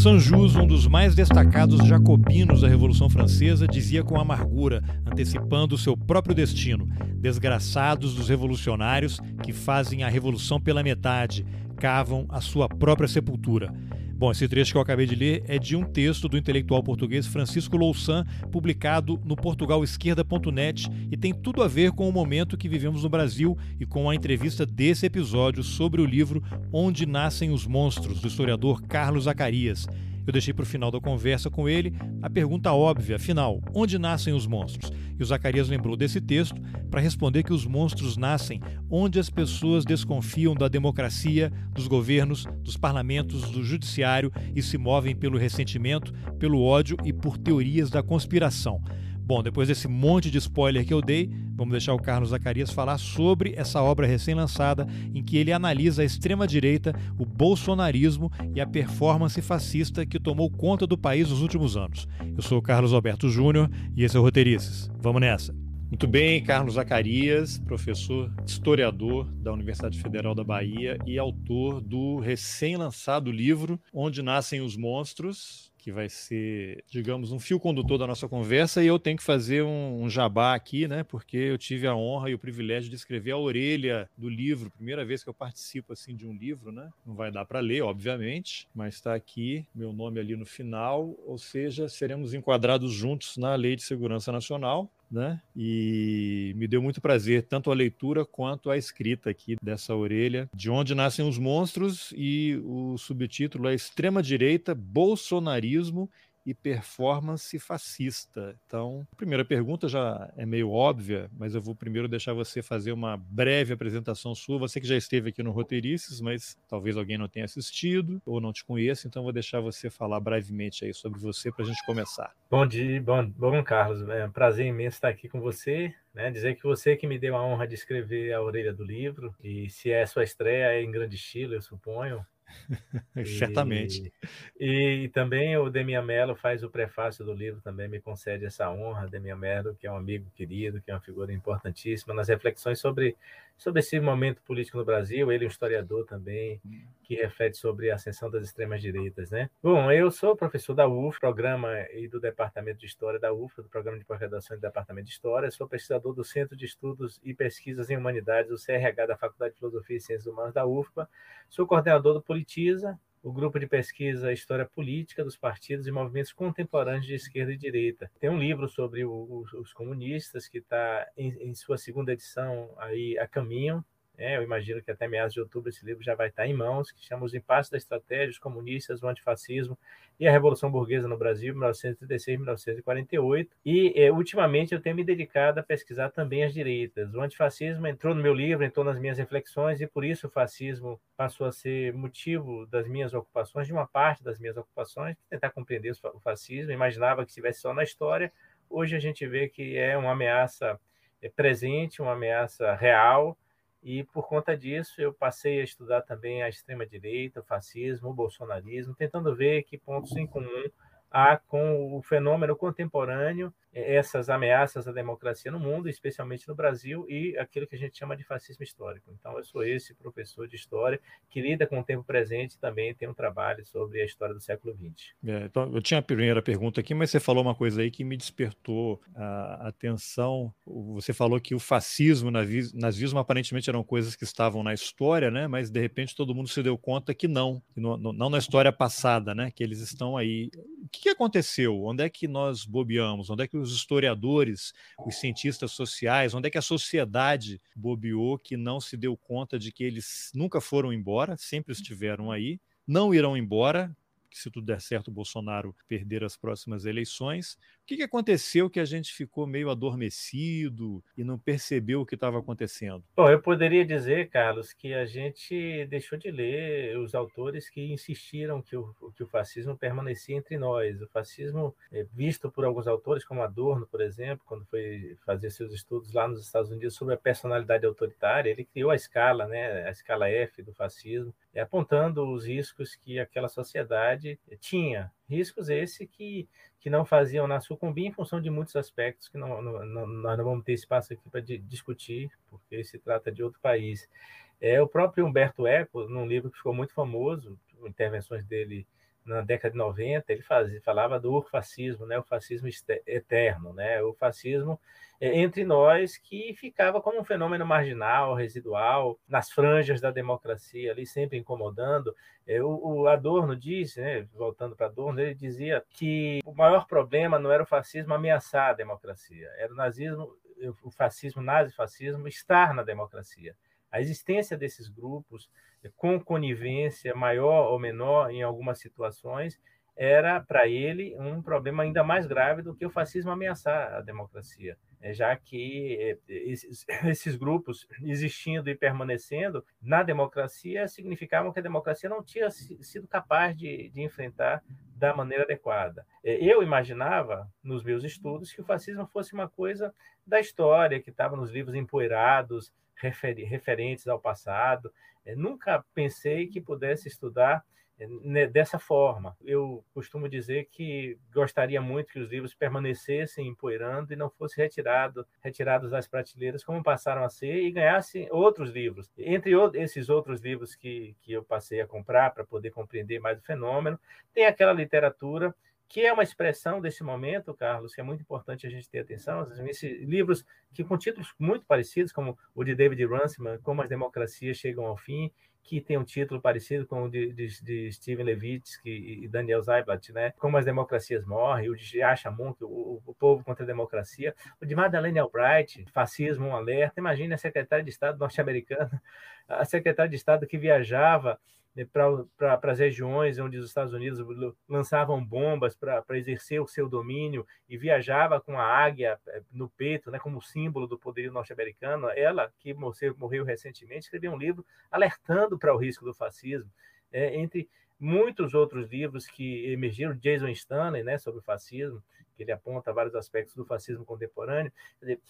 Sanjus, um dos mais destacados jacobinos da Revolução Francesa, dizia com amargura, antecipando seu próprio destino: desgraçados dos revolucionários que fazem a revolução pela metade, cavam a sua própria sepultura. Bom, esse trecho que eu acabei de ler é de um texto do intelectual português Francisco Louçã, publicado no portugalesquerda.net e tem tudo a ver com o momento que vivemos no Brasil e com a entrevista desse episódio sobre o livro Onde Nascem os Monstros, do historiador Carlos Zacarias. Eu deixei para o final da conversa com ele a pergunta óbvia, afinal, onde nascem os monstros? E o Zacarias lembrou desse texto para responder que os monstros nascem onde as pessoas desconfiam da democracia, dos governos, dos parlamentos, do judiciário e se movem pelo ressentimento, pelo ódio e por teorias da conspiração. Bom, depois desse monte de spoiler que eu dei, vamos deixar o Carlos Zacarias falar sobre essa obra recém-lançada em que ele analisa a extrema-direita, o bolsonarismo e a performance fascista que tomou conta do país nos últimos anos. Eu sou o Carlos Alberto Júnior e esse é o Roteirices. Vamos nessa! Muito bem, Carlos Zacarias, professor historiador da Universidade Federal da Bahia e autor do recém-lançado livro Onde Nascem os Monstros, que vai ser, digamos, um fio condutor da nossa conversa, e eu tenho que fazer um, um, jabá aqui, né? Porque eu tive a honra e o privilégio de escrever a orelha do livro, primeira vez que eu participo assim de um livro, né? Não vai dar para ler, obviamente, mas está aqui meu nome ali no final, ou seja, seremos enquadrados juntos na Lei de Segurança Nacional né? E me deu muito prazer tanto a leitura quanto a escrita aqui dessa orelha, de onde nascem os monstros e o subtítulo é Extrema Direita, Bolsonarismo e performance fascista. Então, a primeira pergunta já é meio óbvia, mas eu vou primeiro deixar você fazer uma breve apresentação sua. Você que já esteve aqui no Roteirices, mas talvez alguém não tenha assistido ou não te conheça, então vou deixar você falar brevemente aí sobre você para a gente começar. Bom dia, bom, bom Carlos. É um prazer imenso estar aqui com você. Né, dizer que você que me deu a honra de escrever a orelha do livro, e se é sua estreia é em grande estilo, eu suponho, Certamente. E, e, também o Demian Mello faz o prefácio do livro, também me concede essa honra, Demian Mello, que é um amigo querido, que é uma figura importantíssima nas reflexões sobre, sobre esse momento político no Brasil. Ele é um historiador também, que reflete sobre a ascensão das extremas direitas, né? Bom, eu sou professor da UF, programa e do Departamento de História da UF, do Programa de Pós-Graduação do Departamento de História. Sou pesquisador do Centro de Estudos e Pesquisas em Humanidades, o CRH da Faculdade de Filosofia e Ciências Humanas da UFPA. Sou coordenador do Politiza, o grupo de pesquisa História Política dos Partidos e Movimentos Contemporâneos de Esquerda e Direita. Tem um livro sobre o, os comunistas que está em, em, sua segunda edição aí a caminho, é, eu imagino que até meados de outubro esse livro já vai estar em mãos, que chama Os Impasses da Estratégia, os Comunistas, o Antifascismo e a Revolução Burguesa no Brasil, 1936-1948. E, é, ultimamente, eu tenho me dedicado a pesquisar também as direitas. O antifascismo entrou no meu livro, entrou nas minhas reflexões, e por isso o fascismo passou a ser motivo das minhas ocupações, de uma parte das minhas ocupações, tentar compreender o fascismo. Imaginava que estivesse só na história. Hoje a gente vê que é uma ameaça é, presente, uma ameaça real, e por conta disso, eu passei a estudar também a extrema-direita, o fascismo, o bolsonarismo, tentando ver que pontos em comum há com o fenômeno contemporâneo essas ameaças à democracia no mundo, especialmente no Brasil, e aquilo que a gente chama de fascismo histórico. Então, eu sou esse professor de história que lida com o tempo presente e também tem um trabalho sobre a história do século XX. É, então, eu tinha a primeira pergunta aqui, mas você falou uma coisa aí que me despertou a atenção. Você falou que o fascismo, nazismo, aparentemente eram coisas que estavam na história, né? mas de repente todo mundo se deu conta que não, que não, não na história passada, né? que eles estão aí. O que aconteceu? Onde é que nós bobeamos? Onde é que os historiadores, os cientistas sociais, onde é que a sociedade bobeou que não se deu conta de que eles nunca foram embora, sempre estiveram aí, não irão embora, que se tudo der certo, o Bolsonaro perder as próximas eleições. Que, que aconteceu que a gente ficou meio adormecido e não percebeu o que estava acontecendo? Bom, eu poderia dizer, Carlos, que a gente deixou de ler os autores que insistiram que o, que o fascismo permanecia entre nós. O fascismo, é visto por alguns autores, como Adorno, por exemplo, quando foi fazer seus estudos lá nos Estados Unidos sobre a personalidade autoritária, ele criou a escala, né, a escala F do fascismo, apontando os riscos que aquela sociedade tinha. Riscos esse que, que não faziam na sucumbir em função de muitos aspectos que não, não, nós não vamos ter espaço aqui para discutir, porque se trata de outro país. É, o próprio Humberto Eco, num livro que ficou muito famoso, intervenções dele na década de 90, ele fazia, falava do fascismo, né, o fascismo eterno, né, o fascismo é, entre nós que ficava como um fenômeno marginal, residual, nas franjas da democracia, ali sempre incomodando. É, o, Adorno disse, né, voltando para Adorno, ele dizia que o maior problema não era o fascismo ameaçar a democracia, era o nazismo, o fascismo, o nazifascismo estar na democracia. A existência desses grupos com conivência maior ou menor em algumas situações, era para ele um problema ainda mais grave do que o fascismo ameaçar a democracia, é, já que é, esses, grupos existindo e permanecendo na democracia significavam que a democracia não tinha sido capaz de, de enfrentar da maneira adequada. É, eu imaginava, nos meus estudos, que o fascismo fosse uma coisa da história, que estava nos livros empoeirados, referentes ao passado. É, nunca pensei que pudesse estudar é, né, dessa forma. Eu costumo dizer que gostaria muito que os livros permanecessem empoeirando e não fossem retirado, retirados das prateleiras, como passaram a ser, e ganhassem outros livros. Entre esses outros livros que, que eu passei a comprar para poder compreender mais o fenômeno, tem aquela literatura que é uma expressão desse momento, Carlos, que é muito importante a gente ter atenção. Esses livros que com títulos muito parecidos, como o de David Runciman, Como as Democracias Chegam ao Fim, que tem um título parecido com o de, de, de Steven Levitsky e Daniel Zaiblatt, né? Como as Democracias Morrem, o de Yasha Munk, o, o Povo contra a Democracia, o de Madeleine Albright, Fascismo, um alerta. Imagine a secretária de Estado norte-americana, a secretária de Estado que viajava para as regiões onde os Estados Unidos lançavam bombas para exercer o seu domínio e viajava com a águia eh, no peito, né, como símbolo do poderio norte-americano. Ela, que morreu recentemente, escreveu um livro alertando para o risco do fascismo. É, entre muitos outros livros que emergiram, Jason Stanley, né, sobre o fascismo, que ele aponta vários aspectos do fascismo contemporâneo. Dizer,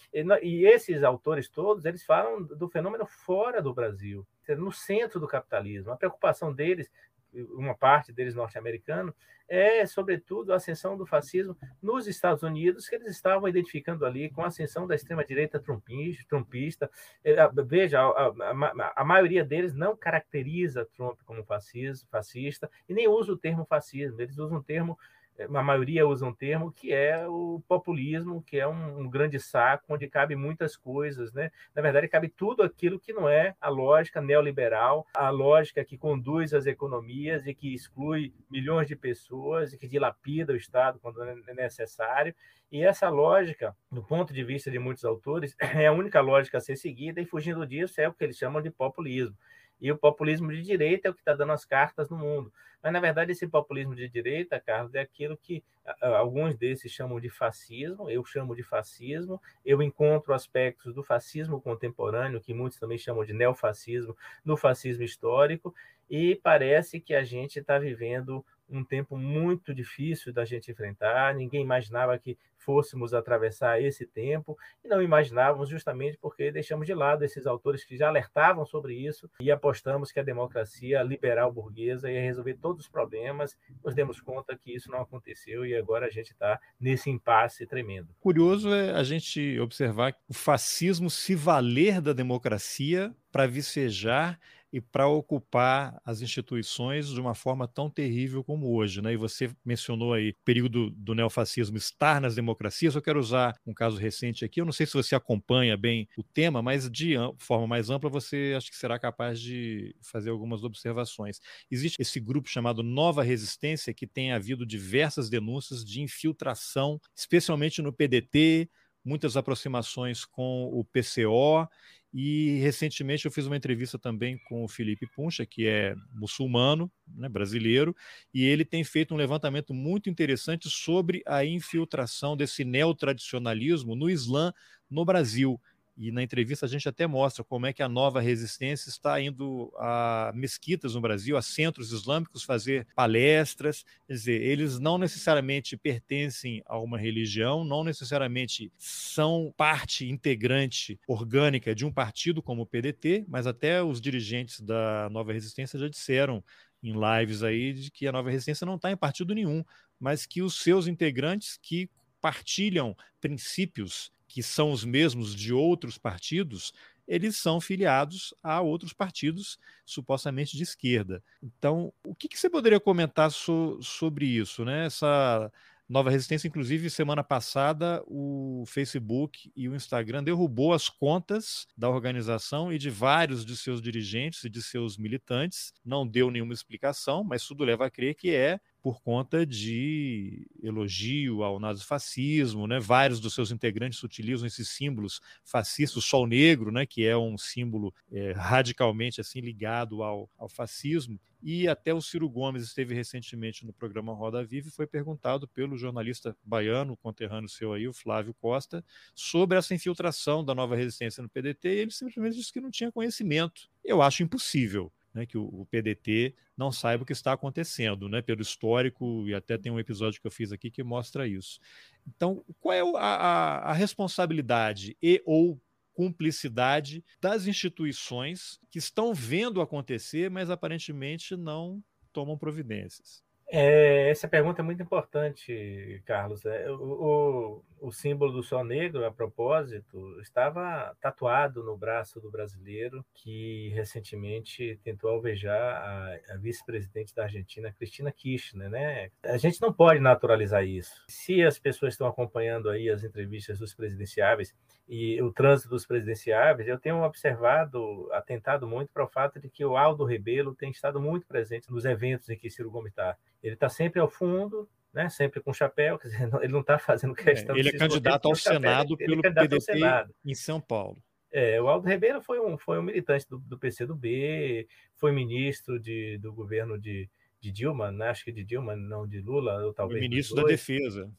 e esses autores todos, eles falam do fenômeno fora do Brasil, no centro do capitalismo. A preocupação deles uma parte deles norte-americano, é, sobretudo, a ascensão do fascismo nos Estados Unidos, que eles estavam identificando ali com a ascensão da extrema-direita trumpista. É, veja, a, a, a, maioria deles não caracteriza Trump como fascismo, fascista e nem usa o termo fascismo, eles usam o termo a maioria usa um termo que é o populismo, que é um, um, grande saco onde cabe muitas coisas, né? Na verdade, cabe tudo aquilo que não é a lógica neoliberal, a lógica que conduz as economias e que exclui milhões de pessoas e que dilapida o Estado quando é necessário. E essa lógica, do ponto de vista de muitos autores, é a única lógica a ser seguida e fugindo disso é o que eles chamam de populismo. E o populismo de direita é o que está dando as cartas no mundo. Mas, na verdade, esse populismo de direita, Carlos, é aquilo que alguns desses chamam de fascismo, eu chamo de fascismo, eu encontro aspectos do fascismo contemporâneo, que muitos também chamam de neofascismo, no fascismo histórico, e parece que a gente está vivendo um tempo muito difícil da gente enfrentar. Ninguém imaginava que fôssemos atravessar esse tempo e não imaginávamos justamente porque deixamos de lado esses autores que já alertavam sobre isso e apostamos que a democracia liberal burguesa ia resolver todos os problemas. Nos demos conta que isso não aconteceu e agora a gente está nesse impasse tremendo. Curioso é a gente observar o fascismo se valer da democracia para vicejar e para ocupar as instituições de uma forma tão terrível como hoje. Né? E você mencionou aí o período do neofascismo estar nas democracias. Eu quero usar um caso recente aqui. Eu não sei se você acompanha bem o tema, mas de forma mais ampla você acho que será capaz de fazer algumas observações. Existe esse grupo chamado Nova Resistência que tem havido diversas denúncias de infiltração, especialmente no PDT, muitas aproximações com o PCO e recentemente eu fiz uma entrevista também com o Felipe Puncha, que é muçulmano, né, brasileiro, e ele tem feito um levantamento muito interessante sobre a infiltração desse neotradicionalismo no Islã no Brasil. E na entrevista a gente até mostra como é que a nova resistência está indo a mesquitas no Brasil, a centros islâmicos fazer palestras. Quer dizer, eles não necessariamente pertencem a uma religião, não necessariamente são parte integrante orgânica de um partido como o PDT, mas até os dirigentes da nova resistência já disseram em lives aí de que a nova resistência não está em partido nenhum, mas que os seus integrantes que partilham princípios que são os mesmos de outros partidos, eles são filiados a outros partidos supostamente de esquerda. Então, o que, que você poderia comentar so, sobre isso, né? Essa Nova Resistência, inclusive, semana passada, o Facebook e o Instagram derrubou as contas da organização e de vários de seus dirigentes e de seus militantes. Não deu nenhuma explicação, mas tudo leva a crer que é por conta de elogio ao nazifascismo, né? Vários dos seus integrantes utilizam esses símbolos fascistas, o sol negro, né? Que é um símbolo é, radicalmente assim ligado ao, ao fascismo. E até o Ciro Gomes esteve recentemente no programa Roda Viva e foi perguntado pelo jornalista baiano, conterrâneo seu aí, o Flávio Costa, sobre essa infiltração da nova resistência no PDT, e ele simplesmente disse que não tinha conhecimento. Eu acho impossível né, que o, o, PDT não saiba o que está acontecendo, né, pelo histórico, e até tem um episódio que eu fiz aqui que mostra isso. Então, qual é a, a, a responsabilidade e ou cumplicidade das instituições que estão vendo acontecer, mas aparentemente não tomam providências? É, essa pergunta é muito importante, Carlos. É, o, o, o, símbolo do sol negro, a propósito, estava tatuado no braço do brasileiro que recentemente tentou alvejar a, a vice-presidente da Argentina, Cristina Kirchner. Né? A gente não pode naturalizar isso. Se as pessoas estão acompanhando aí as entrevistas dos presidenciáveis e o trânsito dos presidenciáveis, eu tenho observado, atentado muito para o fato de que o Aldo Rebelo tem estado muito presente nos eventos em que Ciro Gomes está ele está sempre ao fundo, né, sempre com chapéu, quer dizer, ele não está fazendo é, questão é, Ele é candidato ao Senado pelo é PDT em São Paulo. É, o Aldo Ribeiro foi um, foi um militante do, do PCdoB, foi ministro de, do governo de, de Dilma, né? acho que de Dilma, não de Lula, ou talvez. Foi ministro da Defesa.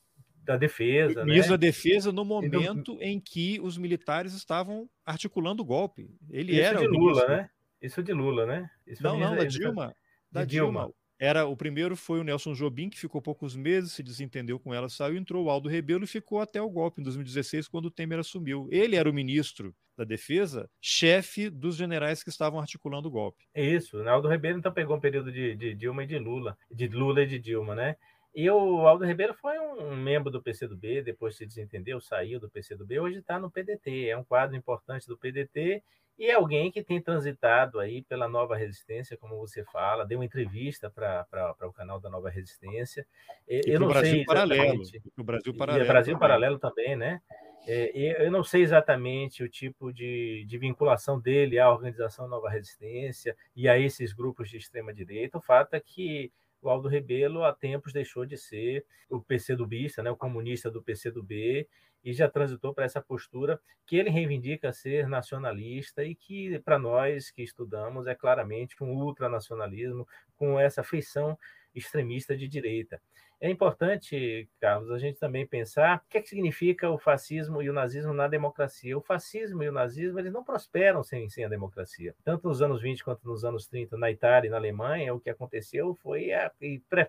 Da Defesa. Ministro né? da Defesa no momento em que os militares estavam articulando o golpe. Ele Isso era de Lula, ministro. né? Isso de Lula, né? Isso não, não, da Dilma. Da Dilma. Dilma. Era o primeiro foi o Nelson Jobim, que ficou poucos meses, se desentendeu com ela, saiu, entrou o Aldo Rebelo e ficou até o golpe em 2016, quando o Temer assumiu. Ele era o ministro da Defesa, chefe dos generais que estavam articulando o golpe. Isso, o Aldo Rebelo então pegou um período de, de Dilma e de Lula, de Lula e de Dilma, né? E o Aldo Ribeiro foi um membro do PCdoB, depois se desentendeu, saiu do PCdoB, hoje está no PDT, é um quadro importante do PDT e é alguém que tem transitado aí pela Nova Resistência, como você fala, deu uma entrevista para o canal da Nova Resistência. Eu não Brasil sei Paralelo. O Brasil Paralelo. E Brasil também. Paralelo também, né? É, eu não sei exatamente o tipo de, de vinculação dele à organização Nova Resistência e a esses grupos de extrema-direita. O fato é que o Aldo Rebelo há tempos deixou de ser o PCdoBista, né, o comunista do PCdoB, e já transitou para essa postura que ele reivindica ser nacionalista e que, para nós que estudamos, é claramente um ultranacionalismo com essa feição extremista de direita. É importante, Carlos, a gente também pensar o que, é que significa o fascismo e o nazismo na democracia. O fascismo e o nazismo eles não prosperam sem, sem a democracia. Tanto nos anos 20 quanto nos anos 30, na Itália e na Alemanha, o que aconteceu foi a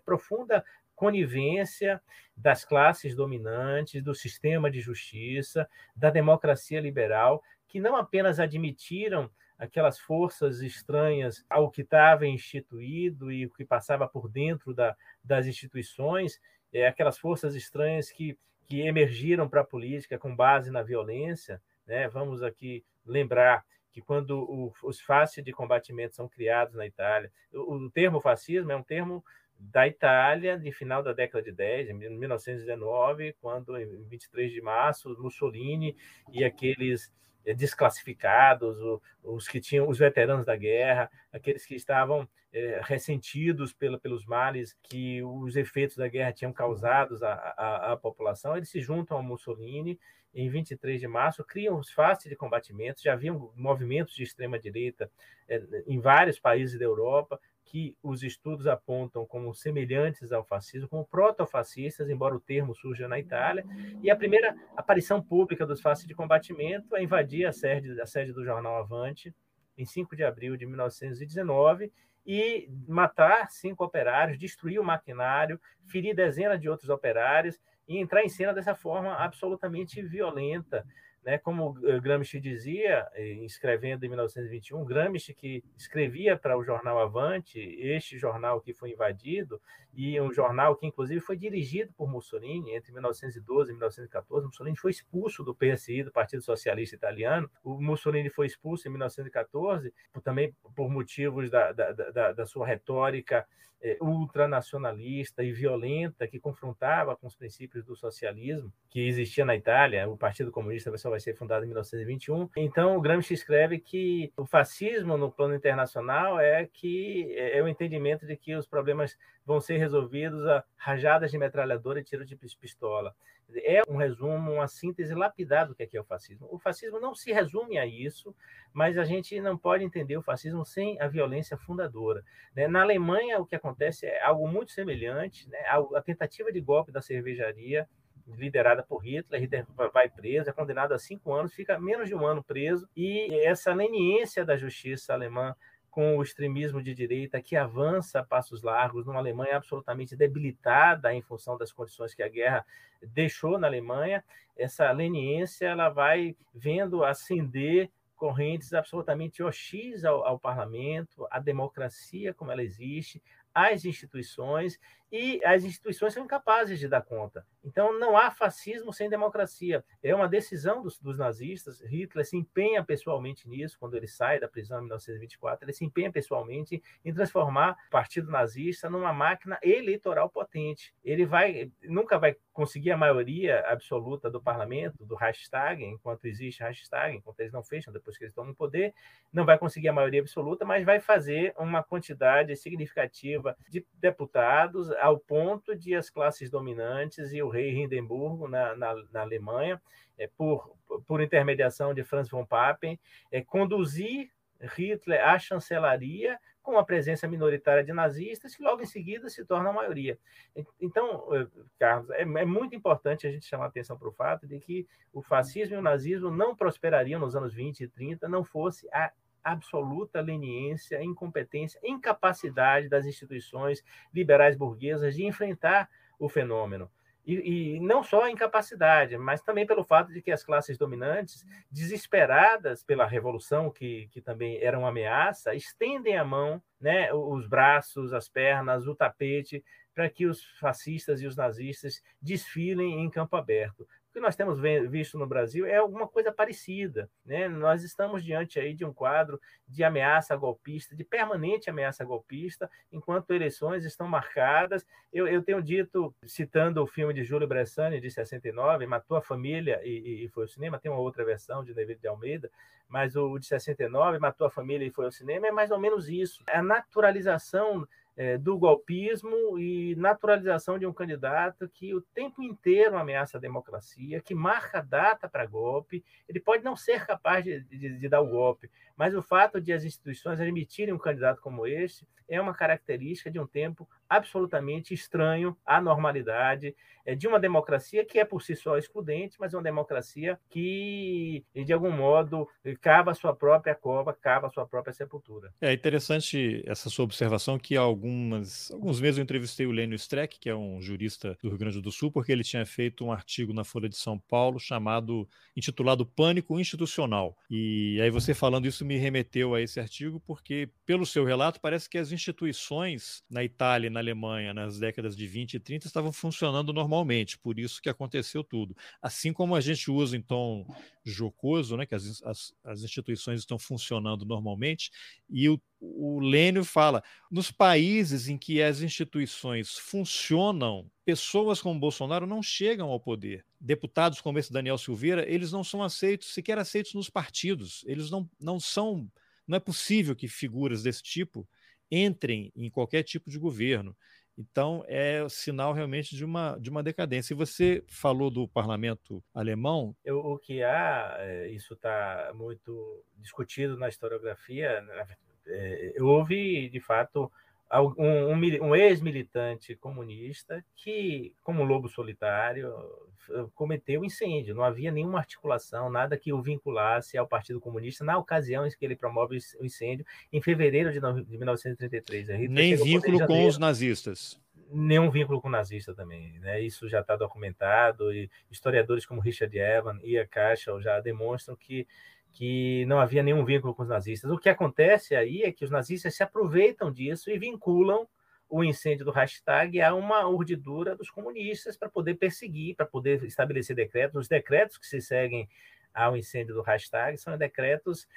profunda conivência das classes dominantes, do sistema de justiça, da democracia liberal, que não apenas admitiram aquelas forças estranhas ao que estava instituído e o que passava por dentro da, das instituições, é, aquelas forças estranhas que, que emergiram para a política com base na violência. Né? Vamos aqui lembrar que quando o, os fáceis de combatimento são criados na Itália, o, o termo fascismo é um termo da Itália de final da década de 10, em 1919, quando em 23 de março Mussolini e aqueles desclassificados, os que tinham os veteranos da guerra, aqueles que estavam é, ressentidos pelos males que os efeitos da guerra tinham causado à, à, à, população, eles se juntam ao Mussolini em 23 de março, criam os faces de combatimento, já haviam movimentos de extrema direita é, em vários países da Europa, que os estudos apontam como semelhantes ao fascismo, como protofascistas, embora o termo surja na Itália, e a primeira aparição pública dos fascistas de combatimento é invadir a sede, a sede do jornal Avante, em 5 de abril de 1919, e matar cinco operários, destruir o maquinário, ferir dezenas de outros operários e entrar em cena dessa forma absolutamente violenta, né? Como Gramsci dizia, escrevendo em 1921, Gramsci que escrevia para o jornal Avante, este jornal que foi invadido, e um jornal que inclusive foi dirigido por Mussolini entre 1912 e 1914. Mussolini foi expulso do PSI, do Partido Socialista Italiano. O Mussolini foi expulso em 1914 também por motivos da, da, da, da sua retórica ultranacionalista e violenta que confrontava com os princípios do socialismo que existia na Itália. O Partido Comunista só vai ser fundado em 1921. Então, o Gramsci escreve que o fascismo no plano internacional é que é o entendimento de que os problemas vão ser resolvidos a rajadas de metralhadora e tiro de pistola. É um resumo, uma síntese lapidada do que é, é o fascismo. O fascismo não se resume a isso, mas a gente não pode entender o fascismo sem a violência fundadora. Né? Na Alemanha, o que acontece é algo muito semelhante, né? a tentativa de golpe da cervejaria liderada por Hitler, Hitler vai preso, é condenado a cinco anos, fica menos de um ano preso, e essa leniência da justiça alemã com o extremismo de direita que avança a passos largos numa Alemanha absolutamente debilitada em função das condições que a guerra deixou na Alemanha, essa leniência ela vai vendo ascender correntes absolutamente hostis ao, ao parlamento, à democracia como ela existe, às instituições e as instituições são incapazes de dar conta. Então, não há fascismo sem democracia. É uma decisão dos, dos, nazistas. Hitler se empenha pessoalmente nisso, quando ele sai da prisão em 1924, ele se empenha pessoalmente em transformar o Partido Nazista numa máquina eleitoral potente. Ele vai, nunca vai conseguir a maioria absoluta do parlamento, do Reichstag, enquanto existe Reichstag, enquanto eles não fecham, depois que eles tomam o poder, não vai conseguir a maioria absoluta, mas vai fazer uma quantidade significativa de deputados ao ponto de as classes dominantes e o rei Hindenburgo na, na, na Alemanha, é, por, por intermediação de Franz von Papen, é, conduzir Hitler à chancelaria com a presença minoritária de nazistas, que logo em seguida se torna a maioria. Então, é, Carlos, é, é muito importante a gente chamar a atenção para o fato de que o fascismo e o nazismo não prosperariam nos anos 20 e 30 não fosse a absoluta leniência, incompetência, incapacidade das instituições liberais burguesas de enfrentar o fenômeno. E, e, não só a incapacidade, mas também pelo fato de que as classes dominantes, desesperadas pela revolução, que, que também era uma ameaça, estendem a mão, né, os braços, as pernas, o tapete, para que os fascistas e os nazistas desfilem em campo aberto que nós temos visto no Brasil é alguma coisa parecida. Né? Nós estamos diante aí de um quadro de ameaça golpista, de permanente ameaça golpista, enquanto eleições estão marcadas. Eu, eu tenho dito, citando o filme de Júlio Bressani, de 69, Matou a Família e, e foi ao cinema, tem uma outra versão de David de Almeida, mas o de 69, Matou a Família e foi ao cinema, é mais ou menos isso. A naturalização é, do golpismo e naturalização de um candidato que o tempo inteiro ameaça a democracia, que marca data para golpe. Ele pode não ser capaz de, de, de, dar o golpe, mas o fato de as instituições admitirem um candidato como este é uma característica de um tempo absolutamente estranho à normalidade é, de uma democracia que é por si só excludente, mas é uma democracia que, de algum modo, cava sua própria cova, cava sua própria sepultura. É interessante essa sua observação que há algumas, alguns meses eu entrevistei o Lênio Streck, que é um jurista do Rio Grande do Sul, porque ele tinha feito um artigo na Folha de São Paulo chamado, intitulado Pânico Institucional. E aí você falando isso me remeteu a esse artigo, porque, pelo seu relato, parece que as instituições na Itália e na Alemanha nas décadas de 20 e 30 estavam funcionando normalmente, por isso que aconteceu tudo. Assim como a gente usa tom jocoso, né, que as, as, as instituições estão funcionando normalmente, e o, o Lênio fala: nos países em que as instituições funcionam, pessoas como Bolsonaro não chegam ao poder. Deputados como esse Daniel Silveira, eles não são aceitos, sequer aceitos nos partidos. Eles não, não são. Não é possível que figuras desse tipo entrem em qualquer tipo de governo. Então, é sinal realmente de uma, de uma decadência. E você falou do parlamento alemão. Eu, o que há, é, isso está muito discutido na historiografia, é, houve, de fato, um, um, um ex-militante comunista que, como lobo solitário, cometeu incêndio. Não havia nenhuma articulação, nada que o vinculasse ao Partido Comunista na ocasião em que ele promove o incêndio, em fevereiro de, 1933. Nem vínculo com os nazistas nenhum vínculo com nazista também. Né? Isso já está documentado, e historiadores como Richard Evan e a Cashel já demonstram que, que não havia nenhum vínculo com os nazistas. O que acontece aí é que os nazistas se aproveitam disso e vinculam o incêndio do hashtag a uma urdidura dos comunistas para poder perseguir, para poder estabelecer decretos. Os decretos que se seguem ao incêndio do hashtag são decretos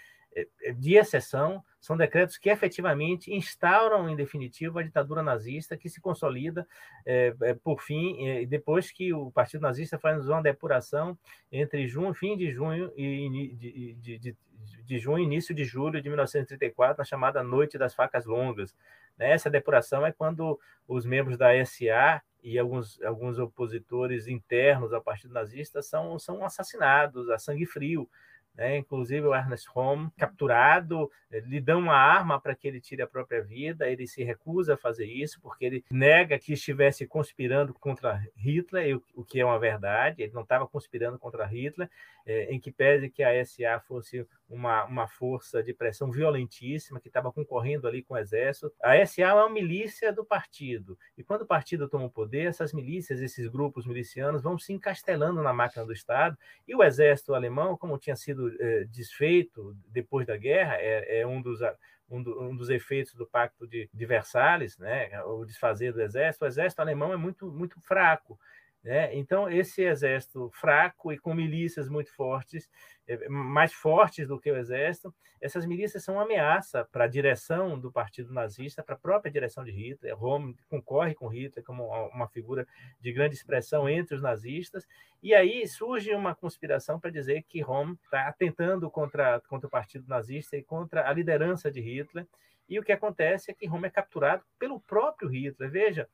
de exceção, são decretos que efetivamente instauram, em definitivo, a ditadura nazista, que se consolida, é, por fim, depois que o Partido Nazista faz uma depuração entre junho, fim de junho e de, de, de, de junho início de julho de 1934, na chamada Noite das Facas Longas. Né? Essa depuração é quando os membros da SA e alguns, alguns opositores internos ao Partido Nazista são, são assassinados a sangue frio. Né? Inclusive o Ernest Holm, capturado, eh, lhe dão uma arma para que ele tire a própria vida, ele se recusa a fazer isso, porque ele nega que estivesse conspirando contra Hitler, o que é uma verdade, ele não estava conspirando contra Hitler, eh, em que pese que a SA fosse uma, uma força de pressão violentíssima, que estava concorrendo ali com o exército. A SA é uma milícia do partido, e quando o partido toma o poder, essas milícias, esses grupos milicianos vão se encastelando na máquina do Estado, e o exército alemão, como tinha sido é, desfeito depois da guerra, é, é um, dos, um, do, um, dos efeitos do Pacto de, de Versalhes, né, o desfazer do exército. O exército alemão é muito, muito fraco. Né? Então, esse exército fraco e com milícias muito fortes, é, mais fortes do que o exército, essas milícias são uma ameaça para a direção do partido nazista, para a própria direção de Hitler. Rome concorre com Hitler como uma figura de grande expressão entre os nazistas, e aí surge uma conspiração para dizer que Rome está atentando contra, contra o partido nazista e contra a liderança de Hitler, e o que acontece é que Rome é capturado pelo próprio Hitler. Veja,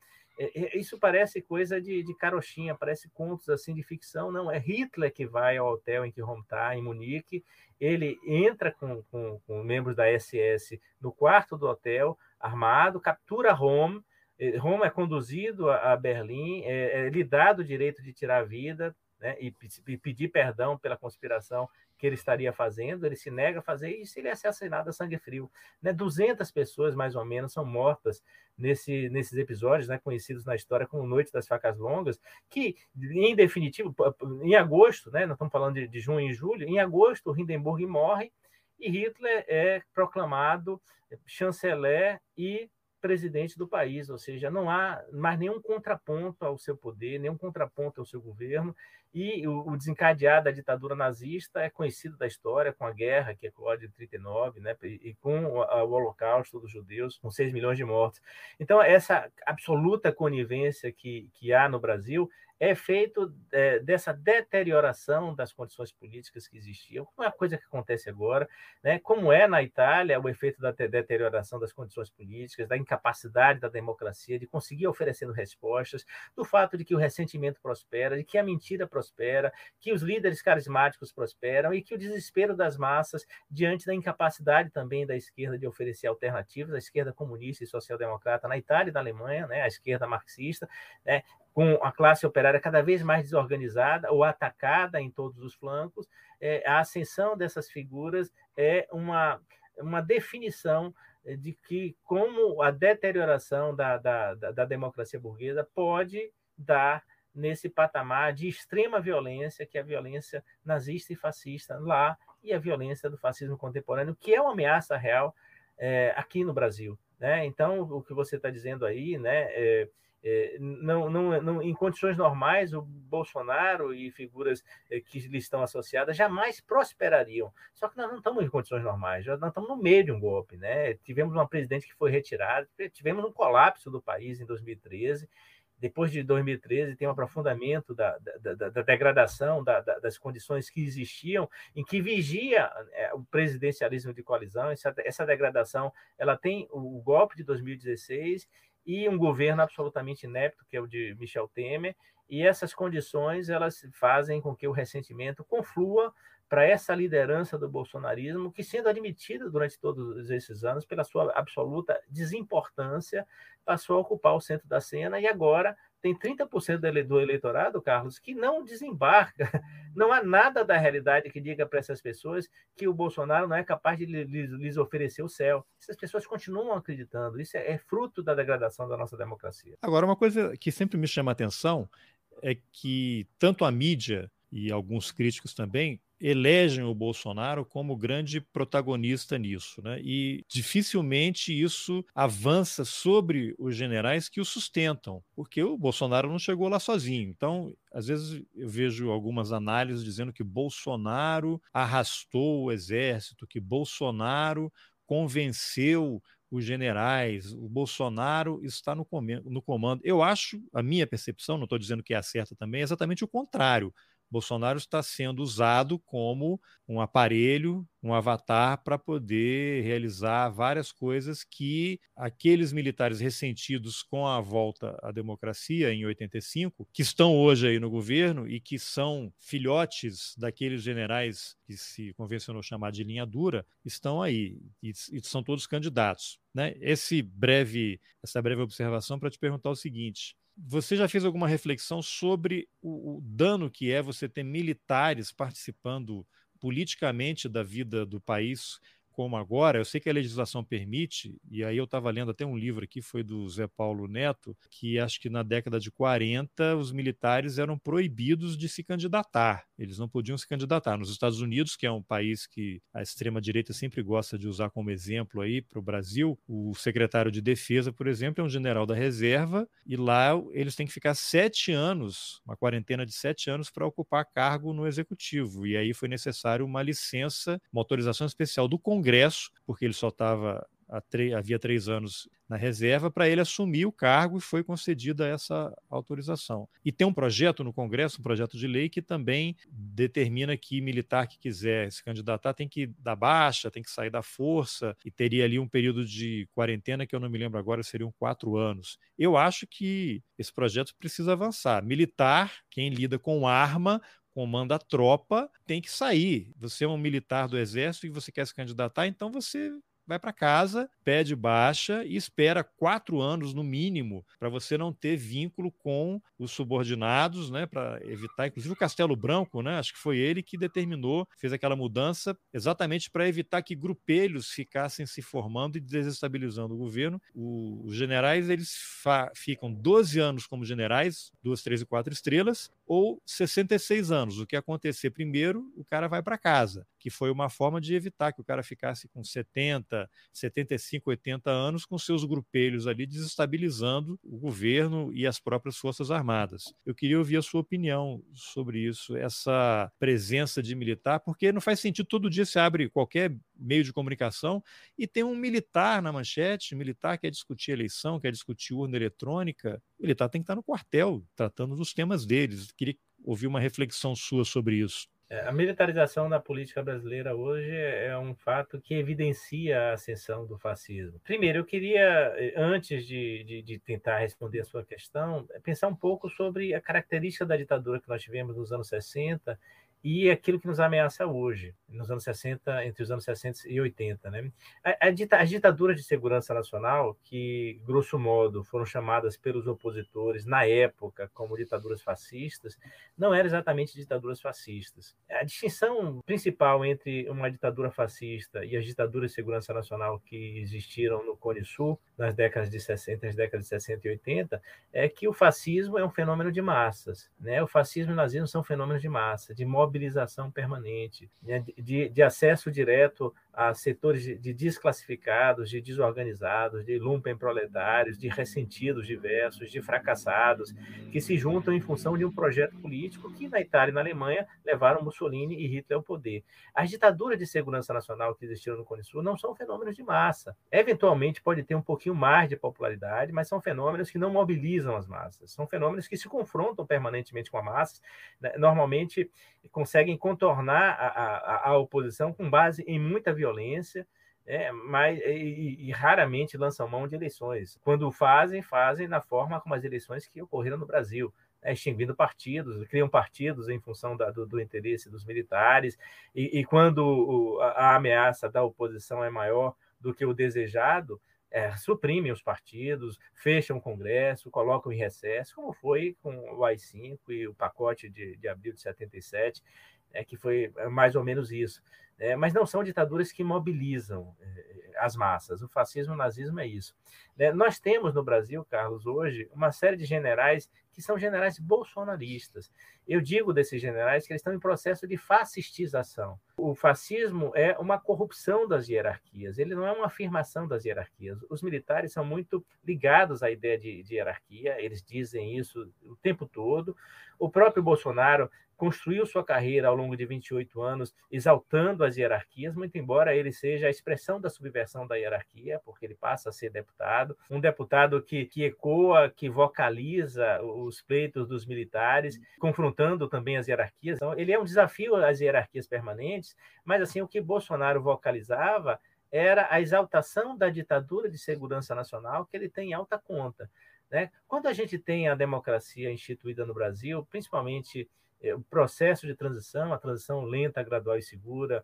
isso parece coisa de, de carochinha, parece contos assim de ficção. Não, é Hitler que vai ao hotel em que Rom está, em Munique. Ele entra com, com, com, membros da SS no quarto do hotel, armado, captura Rom. Rom é conduzido a, a Berlim, é, é lhe dado o direito de tirar a vida né, e, e pedir perdão pela conspiração que ele estaria fazendo, ele se nega a fazer isso, ele é assassinado a sangue frio. Né? 200 pessoas, mais ou menos, são mortas nesse, nesses episódios, né, conhecidos na história como Noite das Facas Longas, que, em definitivo, em agosto, né, nós estamos falando de, de junho e julho, em agosto, Hindenburg morre e Hitler é proclamado chanceler e presidente do país, ou seja, não há mais nenhum contraponto ao seu poder, nenhum contraponto ao seu governo, e o, desencadear da ditadura nazista é conhecido da história, com a guerra que eclode em 39, né, e, com o, o holocausto dos judeus, com 6 milhões de mortos. Então, essa absoluta conivência que, que há no Brasil é feito é, dessa deterioração das condições políticas que existiam, como é a coisa que acontece agora, né? como é na Itália o efeito da deterioração das condições políticas, da incapacidade da democracia de conseguir oferecendo respostas, do fato de que o ressentimento prospera, de que a mentira prospera, que os líderes carismáticos prosperam e que o desespero das massas diante da incapacidade também da esquerda de oferecer alternativas, a esquerda comunista e social-democrata na Itália e na Alemanha, né? a esquerda marxista, né? Com a classe operária cada vez mais desorganizada ou atacada em todos os flancos, é, a ascensão dessas figuras é uma, uma definição de que como a deterioração da, da, da democracia burguesa pode dar nesse patamar de extrema violência, que é a violência nazista e fascista lá, e a violência do fascismo contemporâneo, que é uma ameaça real é, aqui no Brasil. Né? Então, o que você está dizendo aí, né, é, não, não, não, em condições normais, o Bolsonaro e figuras é, que lhe estão associadas jamais prosperariam. Só que nós não estamos em condições normais, nós estamos no meio de um golpe. Né? Tivemos uma presidente que foi retirada, tivemos um colapso do país em 2013. Depois de 2013, tem um aprofundamento da, da, da, da degradação das condições que existiam, em que vigia é, o presidencialismo de coalizão. Essa, essa degradação ela tem o golpe de 2016 e um governo absolutamente inepto, que é o de Michel Temer, e essas condições elas fazem com que o ressentimento conflua para essa liderança do bolsonarismo, que sendo admitida durante todos esses anos pela sua absoluta desimportância, passou a ocupar o centro da cena e agora tem 30% do eleitorado, Carlos, que não desembarca. Não há nada da realidade que diga para essas pessoas que o Bolsonaro não é capaz de lhes oferecer o céu. Essas pessoas continuam acreditando. Isso é, é fruto da degradação da nossa democracia. Agora, uma coisa que sempre me chama a atenção é que tanto a mídia e alguns críticos também elegem o Bolsonaro como grande protagonista nisso, né? E dificilmente isso avança sobre os generais que o sustentam, porque o Bolsonaro não chegou lá sozinho. Então, às vezes eu vejo algumas análises dizendo que Bolsonaro arrastou o exército, que Bolsonaro convenceu os generais, o Bolsonaro está no, comando. Eu acho, a minha percepção, não estou dizendo que é a certa também, é exatamente o contrário. Bolsonaro está sendo usado como um aparelho, um avatar para poder realizar várias coisas que aqueles militares ressentidos com a volta à democracia em 85, que estão hoje aí no governo e que são filhotes daqueles generais que se convencionou chamar de linha dura, estão aí e, e são todos candidatos. Né? Esse breve, essa breve observação para te perguntar o seguinte: você já fez alguma reflexão sobre o, o, dano que é você ter militares participando politicamente da vida do país como agora, eu sei que a legislação permite, e aí eu estava lendo até um livro aqui, foi do Zé Paulo Neto, que acho que na década de 40 os militares eram proibidos de se candidatar, eles não podiam se candidatar. Nos Estados Unidos, que é um país que a extrema-direita sempre gosta de usar como exemplo aí para o Brasil, o secretário de Defesa, por exemplo, é um general da reserva, e lá eles têm que ficar sete anos, uma quarentena de sete anos, para ocupar cargo no executivo, e aí foi necessário uma licença, uma autorização especial do Congresso Congresso, porque ele só estava havia três anos na reserva, para ele assumir o cargo e foi concedida essa autorização. E tem um projeto no Congresso, um projeto de lei, que também determina que militar que quiser se candidatar tem que dar baixa, tem que sair da força, e teria ali um período de quarentena que eu não me lembro agora, seriam quatro anos. Eu acho que esse projeto precisa avançar. Militar, quem lida com arma, comanda a tropa, tem que sair. Você é um militar do exército e você quer se candidatar, então você vai para casa, pede baixa e espera quatro anos no mínimo para você não ter vínculo com os subordinados, né? Para evitar, inclusive o Castelo Branco, né? Acho que foi ele que determinou, fez aquela mudança exatamente para evitar que grupelhos ficassem se formando e desestabilizando o governo. O, os generais eles ficam 12 anos como generais, duas, três e quatro estrelas, ou 66 anos. O que acontecer primeiro, o cara vai para casa, que foi uma forma de evitar que o cara ficasse com 70, 75, 80 anos com seus grupelhos ali desestabilizando o governo e as próprias forças armadas. Eu queria ouvir a sua opinião sobre isso, essa presença de militar, porque não faz sentido todo dia se abre qualquer meio de comunicação e tem um militar na manchete, militar quer discutir eleição, quer discutir urna eletrônica, o militar tem que estar no quartel tratando dos temas deles. Queria ouvir uma reflexão sua sobre isso. É, a militarização da política brasileira hoje é um fato que evidencia a ascensão do fascismo. Primeiro, eu queria, antes de, de, de, tentar responder a sua questão, pensar um pouco sobre a característica da ditadura que nós tivemos nos anos 60 e aquilo que nos ameaça hoje, nos anos 60, entre os anos 60 e 80. Né? A, a as ditaduras de segurança nacional, que, grosso modo, foram chamadas pelos opositores na época como ditaduras fascistas, não eram exatamente ditaduras fascistas. A distinção principal entre uma ditadura fascista e as ditaduras de segurança nacional que existiram no Cone Sul, nas décadas de 60, as décadas de 60 e 80, é que o fascismo é um fenômeno de massas. Né? O fascismo e o nazismo são fenômenos de massa, de mobilidade mobilização permanente, né, de, de acesso direto a setores de, de desclassificados, de desorganizados, de lumpen proletários, de ressentidos diversos, de fracassados, que se juntam em função de um projeto político que na Itália e na Alemanha levaram Mussolini e Hitler ao poder. As ditaduras de segurança nacional que existiram no Cone Sul não são fenômenos de massa. Eventualmente pode ter um pouquinho mais de popularidade, mas são fenômenos que não mobilizam as massas. São fenômenos que se confrontam permanentemente com a massa, né? normalmente conseguem contornar a, a, a oposição com base em muita violência, é, mas e, e, raramente lançam mão de eleições. Quando fazem, fazem na forma como as eleições que ocorreram no Brasil. né, extinguindo partidos, criam partidos em função da, do, do, interesse dos militares, e, e quando o, a, a ameaça da oposição é maior do que o desejado, é, suprimem os partidos, fecham o Congresso, colocam em recesso, como foi com o AI-5 e o pacote de, de abril de 77, é, que foi mais ou menos isso. É, mas não são ditaduras que mobilizam é, as massas. O fascismo o nazismo é isso. É, nós temos no Brasil, Carlos, hoje, uma série de generais que são generais bolsonaristas. Eu digo desses generais que eles estão em processo de fascistização. O fascismo é uma corrupção das hierarquias, ele não é uma afirmação das hierarquias. Os militares são muito ligados à ideia de, de hierarquia, eles dizem isso o tempo todo. O próprio Bolsonaro construiu sua carreira ao longo de 28 anos exaltando as hierarquias, muito embora ele seja a expressão da subversão da hierarquia, porque ele passa a ser deputado, um deputado que, que ecoa, que vocaliza os pleitos dos militares, confrontando também as hierarquias. Então, ele é um desafio às hierarquias permanentes, mas assim o que Bolsonaro vocalizava era a exaltação da ditadura de segurança nacional que ele tem em alta conta. Né? Quando a gente tem a democracia instituída no Brasil, principalmente é, o processo de transição, a transição lenta, gradual e segura,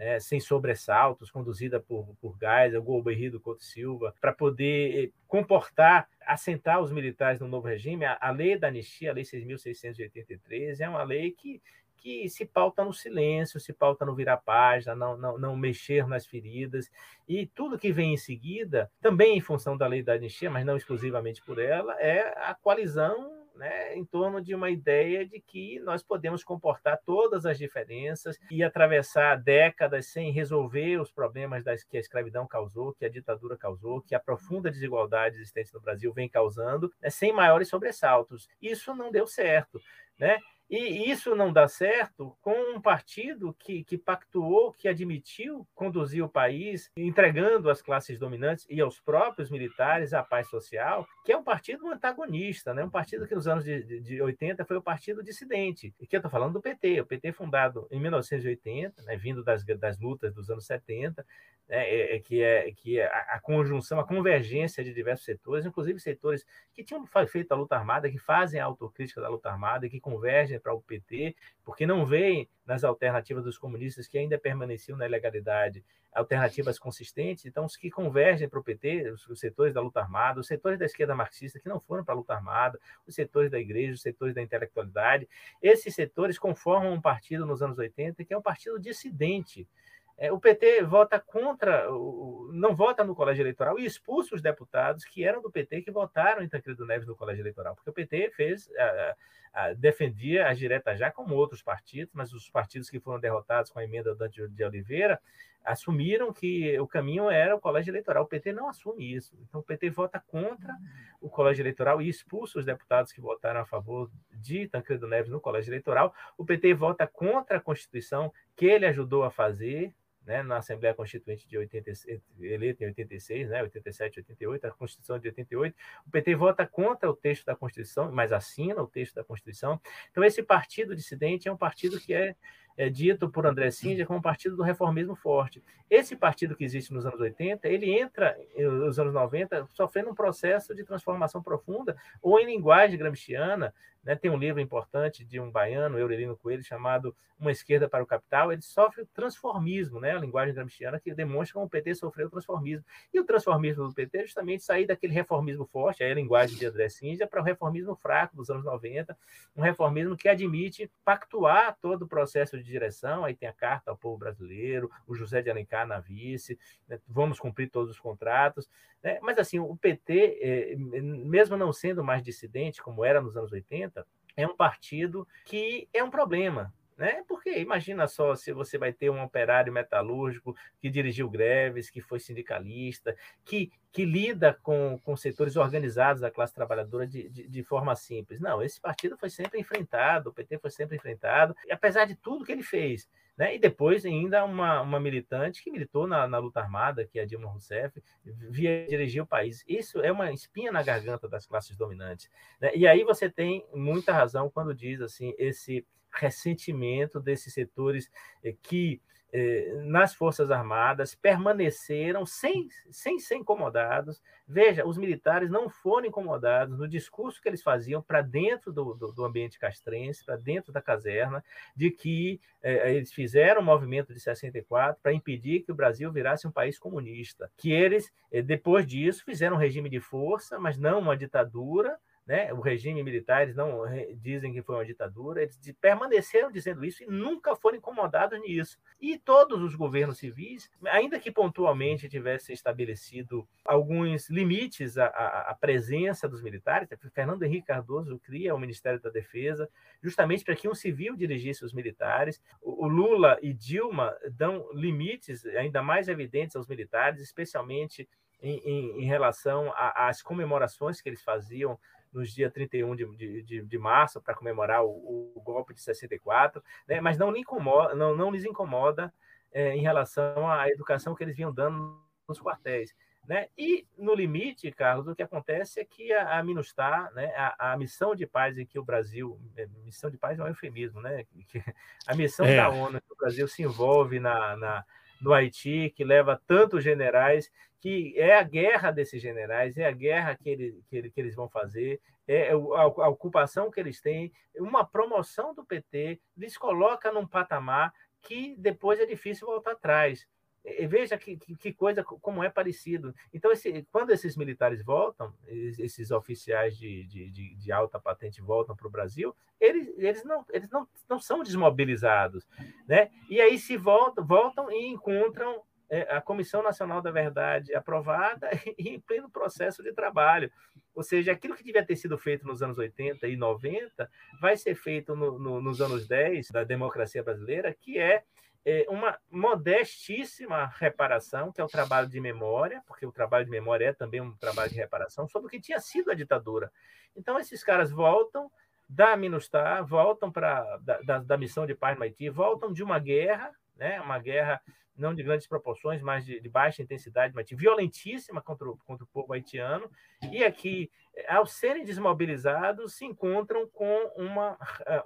é, sem sobressaltos, conduzida por, por Geisel, Golbery do Couto Silva, para poder eh, comportar, assentar os militares no novo regime. A, a lei da anistia, a lei 6.683, é uma lei que, que se pauta no silêncio, se pauta no virar página, não, não, não mexer nas feridas, e tudo que vem em seguida, também em função da lei da anistia, mas não exclusivamente por ela, é a coalizão né, em torno de uma ideia de que nós podemos comportar todas as diferenças e atravessar décadas sem resolver os problemas das, que a escravidão causou, que a ditadura causou, que a profunda desigualdade existente no Brasil vem causando, né, sem maiores sobressaltos. Isso não deu certo. Né? E isso não dá certo com um partido que, que pactuou, que admitiu conduzir o país, entregando às classes dominantes e aos próprios militares a paz social, que é um partido antagonista, né? um partido que nos anos de, de, de 80 foi o partido dissidente. E que eu estou falando do PT, o PT fundado em 1980, né? vindo das, das lutas dos anos 70, né, é, é, que é, que é a, a, conjunção, a convergência de diversos setores, inclusive setores que tinham feito a luta armada, que fazem a autocrítica da luta armada, que convergem para o PT, porque não veem nas alternativas dos comunistas que ainda permaneciam na ilegalidade alternativas consistentes, então os que convergem para o PT, os, os setores da luta armada, os setores da esquerda marxista que não foram para a luta armada, os setores da igreja, os setores da intelectualidade, esses setores conformam um partido nos anos 80 que é um partido dissidente, o PT vota contra, não vota no colégio eleitoral e expulsa os deputados que eram do PT que votaram em Tancredo Neves no colégio eleitoral, porque o PT fez, a, a, defendia as diretas já como outros partidos, mas os partidos que foram derrotados com a emenda Dante de Oliveira assumiram que o caminho era o colégio eleitoral. O PT não assume isso. Então o PT vota contra o colégio eleitoral e expulsa os deputados que votaram a favor de Tancredo Neves no colégio eleitoral. O PT vota contra a Constituição que ele ajudou a fazer, né, na Assembleia Constituinte de 86, eleita em 86, né, 87, 88, a Constituição de 88, o PT vota contra o texto da Constituição, mas assina o texto da Constituição. Então, esse partido dissidente é um partido que é é dito por André Singer como um partido do reformismo forte. Esse partido que existe nos anos 80, ele entra nos anos 90 sofrendo um processo de transformação profunda, ou em linguagem gramsciana, né, tem um livro importante de um baiano, Eurelino Coelho, chamado Uma Esquerda para o Capital, ele sofre o transformismo, né, a linguagem gramsciana, que demonstra como o PT sofreu o transformismo. E o transformismo do PT é justamente sair daquele reformismo forte, aí a linguagem de André Singer, para o reformismo fraco dos anos 90, um reformismo que admite pactuar todo o processo de direção, aí tem a carta ao povo brasileiro, o José de Alencar na vice, né, vamos cumprir todos os contratos, né, mas assim, o PT, eh, mesmo não sendo mais dissidente, como era nos anos 80, é um partido que é um problema, né? Porque imagina só se você vai ter um operário metalúrgico que dirigiu greves, que foi sindicalista, que, que lida com, com setores organizados da classe trabalhadora de, de, de, forma simples. Não, esse partido foi sempre enfrentado, o PT foi sempre enfrentado, apesar de tudo que ele fez. Né? E depois ainda uma, uma militante que militou na, na luta armada, que é a Dilma Rousseff, via dirigir o país. Isso é uma espinha na garganta das classes dominantes. Né? E aí você tem muita razão quando diz assim esse ressentimento desses setores eh, que eh, nas Forças Armadas, permaneceram sem, sem ser incomodados. Veja, os militares não foram incomodados no discurso que eles faziam para dentro do, do, do, ambiente castrense, para dentro da caserna, de que eh, eles fizeram o movimento de 64 para impedir que o Brasil virasse um país comunista. Que eles, eh, depois disso, fizeram um regime de força, mas não uma ditadura né? o regime militar, eles não dizem que foi uma ditadura, eles permaneceram dizendo isso e nunca foram incomodados nisso. E todos os governos civis, ainda que pontualmente tivessem estabelecido alguns limites à, à, à presença dos militares, Fernando Henrique Cardoso cria o Ministério da Defesa justamente para que um civil dirigisse os militares. O, o Lula e Dilma dão limites ainda mais evidentes aos militares, especialmente em, em, em relação às comemorações que eles faziam nos dias 31 de, de, de março para comemorar o, o, golpe de 64, né? mas não, incomoda, não, não lhes incomoda é, em relação à educação que eles vinham dando nos quartéis. Né? E, no limite, Carlos, o que acontece é que a, a MINUSTAH, né, a, a, missão de paz em que o Brasil, é, missão de paz é um eufemismo, né? a missão é. da ONU que o Brasil se envolve na, na, no Haiti, que leva tantos generais, que é a guerra desses generais, é a guerra que, ele, que, ele, que eles vão fazer, é a, a, ocupação que eles têm, uma promoção do PT lhes coloca num patamar que depois é difícil voltar atrás. E veja que, que, coisa, como é parecido. Então, esse, quando esses militares voltam, esses oficiais de, de, de alta patente voltam para o Brasil, eles, eles, não, eles não, não são desmobilizados. Né? E aí se voltam, voltam e encontram é, a Comissão Nacional da Verdade aprovada e em pleno processo de trabalho. Ou seja, aquilo que devia ter sido feito nos anos 80 e 90 vai ser feito no, no, nos anos 10 da democracia brasileira, que é é, uma modestíssima reparação, que é o trabalho de memória, porque o trabalho de memória é também um trabalho de reparação, sobre o que tinha sido a ditadura. Então, esses caras voltam da MINUSTAH, voltam para da, da, da, missão de paz no Haiti, voltam de uma guerra, né, uma guerra não de grandes proporções, mas de, de baixa intensidade, mas violentíssima contra o, contra o povo haitiano, e aqui, ao serem desmobilizados, se encontram com uma,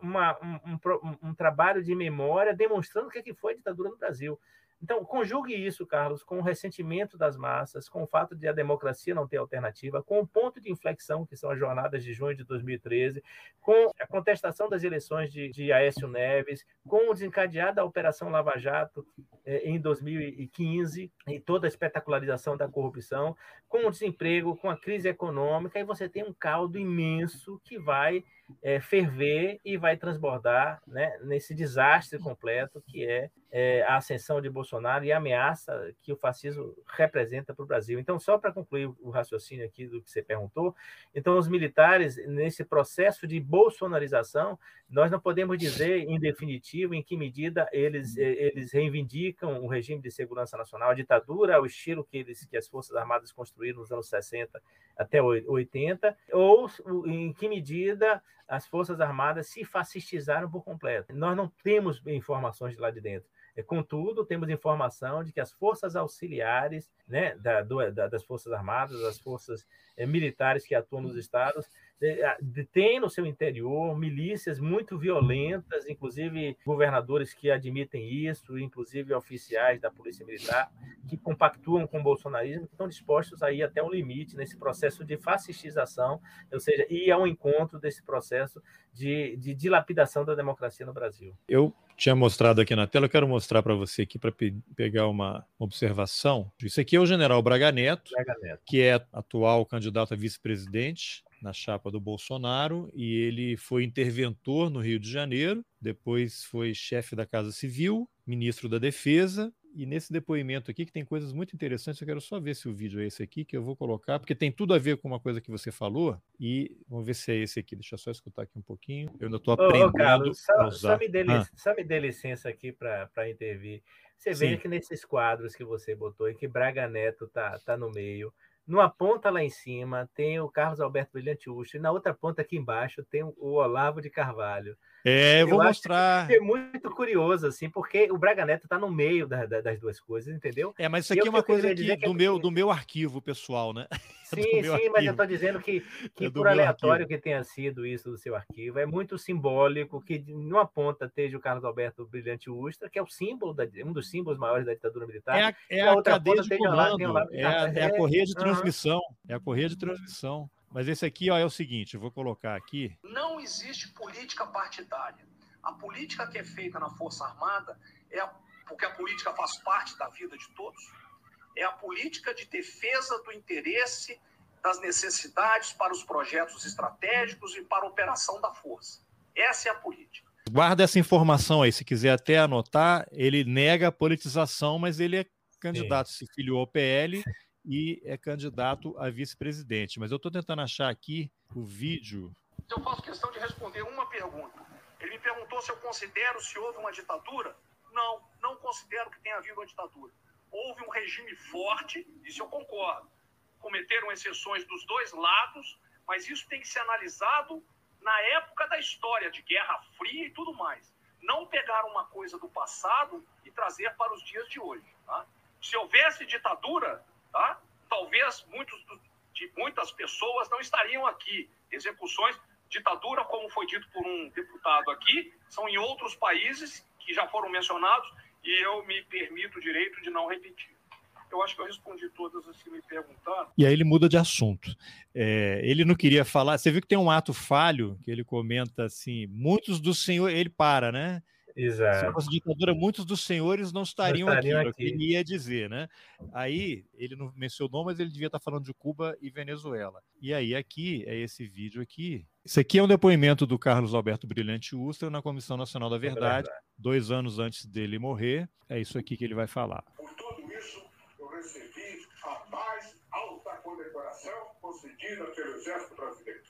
uma um, um, um, trabalho de memória demonstrando o que, é que foi a ditadura no Brasil. Então, conjugue isso, Carlos, com o ressentimento das massas, com o fato de a democracia não ter alternativa, com o ponto de inflexão, que são as jornadas de junho de 2013, com a contestação das eleições de, de Aécio Neves, com o desencadear da Operação Lava Jato eh, em 2015 e toda a espetacularização da corrupção, com o desemprego, com a crise econômica, e você tem um caldo imenso que vai é, ferver e vai transbordar né, nesse desastre completo que é, é, a ascensão de Bolsonaro e a ameaça que o fascismo representa para o Brasil. Então, só para concluir o raciocínio aqui do que você perguntou, então os militares, nesse processo de bolsonarização, nós não podemos dizer em definitivo em que medida eles, eles reivindicam o regime de segurança nacional, a ditadura, o estilo que, eles, que as Forças Armadas construíram nos anos 60 até 80, ou em que medida as Forças Armadas se fascistizaram por completo. Nós não temos informações de lá de dentro. É, contudo, temos informação de que as forças auxiliares né, da, do, da, das Forças Armadas, as forças é, militares que atuam nos estados, tem no seu interior milícias muito violentas, inclusive governadores que admitem isso, inclusive oficiais da Polícia Militar, que compactuam com o bolsonarismo, que estão dispostos a ir até o limite nesse processo de fascistização, ou seja, ir ao encontro desse processo de, de dilapidação da democracia no Brasil. Eu tinha mostrado aqui na tela, eu quero mostrar para você aqui para pe pegar uma observação. Isso aqui é o general Braga Neto, Braga Neto. que é atual candidato a vice-presidente na chapa do Bolsonaro e ele foi interventor no Rio de Janeiro, depois foi chefe da Casa Civil, ministro da Defesa. E nesse depoimento aqui, que tem coisas muito interessantes, eu quero só ver se o vídeo é esse aqui que eu vou colocar, porque tem tudo a ver com uma coisa que você falou. E vamos ver se é esse aqui. Deixa eu só escutar aqui um pouquinho. Eu ainda estou aprendendo. Ô, Carlos, só, só, me dê, ah. só me dê licença aqui para intervir. Você Sim. vê que nesses quadros que você botou, em que Braga Neto tá, tá no meio, numa ponta lá em cima tem o Carlos Alberto Brilhante Ustra, e na outra ponta aqui embaixo tem o Olavo de Carvalho. É, eu vou eu mostrar. É muito curioso, assim, porque o Braga Neto está no meio da, da, das duas coisas, entendeu? É, mas isso aqui é uma coisa aqui do, é meu, do meu arquivo pessoal, né? Sim, sim, arquivo. mas eu estou dizendo que, que é por aleatório arquivo. que tenha sido isso do seu arquivo, é muito simbólico que numa ponta esteja o Carlos Alberto Brilhante Ustra, que é o símbolo, da, um dos símbolos maiores da ditadura militar. É a, é a, a cadeia de comando, lá, é, a, é a correia de transmissão, uhum. é a correia de transmissão. Mas esse aqui ó, é o seguinte, vou colocar aqui. Não existe política partidária. A política que é feita na Força Armada é a, porque a política faz parte da vida de todos. É a política de defesa do interesse das necessidades para os projetos estratégicos e para a operação da força. Essa é a política. Guarda essa informação aí, se quiser até anotar, ele nega a politização, mas ele é candidato, Sim. se filiou ao PL e é candidato a vice-presidente. Mas eu estou tentando achar aqui o vídeo. Eu faço questão de responder uma pergunta. Ele me perguntou se eu considero se houve uma ditadura. Não, não considero que tenha havido uma ditadura. Houve um regime forte, isso eu concordo. Cometeram exceções dos dois lados, mas isso tem que ser analisado na época da história, de Guerra Fria e tudo mais. Não pegar uma coisa do passado e trazer para os dias de hoje. Tá? Se houvesse ditadura, tá? talvez muitos, de muitas pessoas não estariam aqui. Execuções, ditadura, como foi dito por um deputado aqui, são em outros países que já foram mencionados e eu me permito o direito de não repetir. Eu acho que eu respondi todas as que me perguntaram. E aí ele muda de assunto. É, ele não queria falar. Você viu que tem um ato falho que ele comenta assim: muitos dos senhores. Ele para, né? Exato. Se fosse ditadura, muitos dos senhores não estariam, não estariam aqui, aqui. Eu queria dizer, né? Aí, ele não mencionou, mas ele devia estar falando de Cuba e Venezuela. E aí, aqui, é esse vídeo aqui. Esse aqui é um depoimento do Carlos Alberto Brilhante Ustra na Comissão Nacional da Verdade, é verdade, dois anos antes dele morrer. É isso aqui que ele vai falar. Por tudo isso, eu recebi a mais alta condecoração concedida pelo Exército Brasileiro.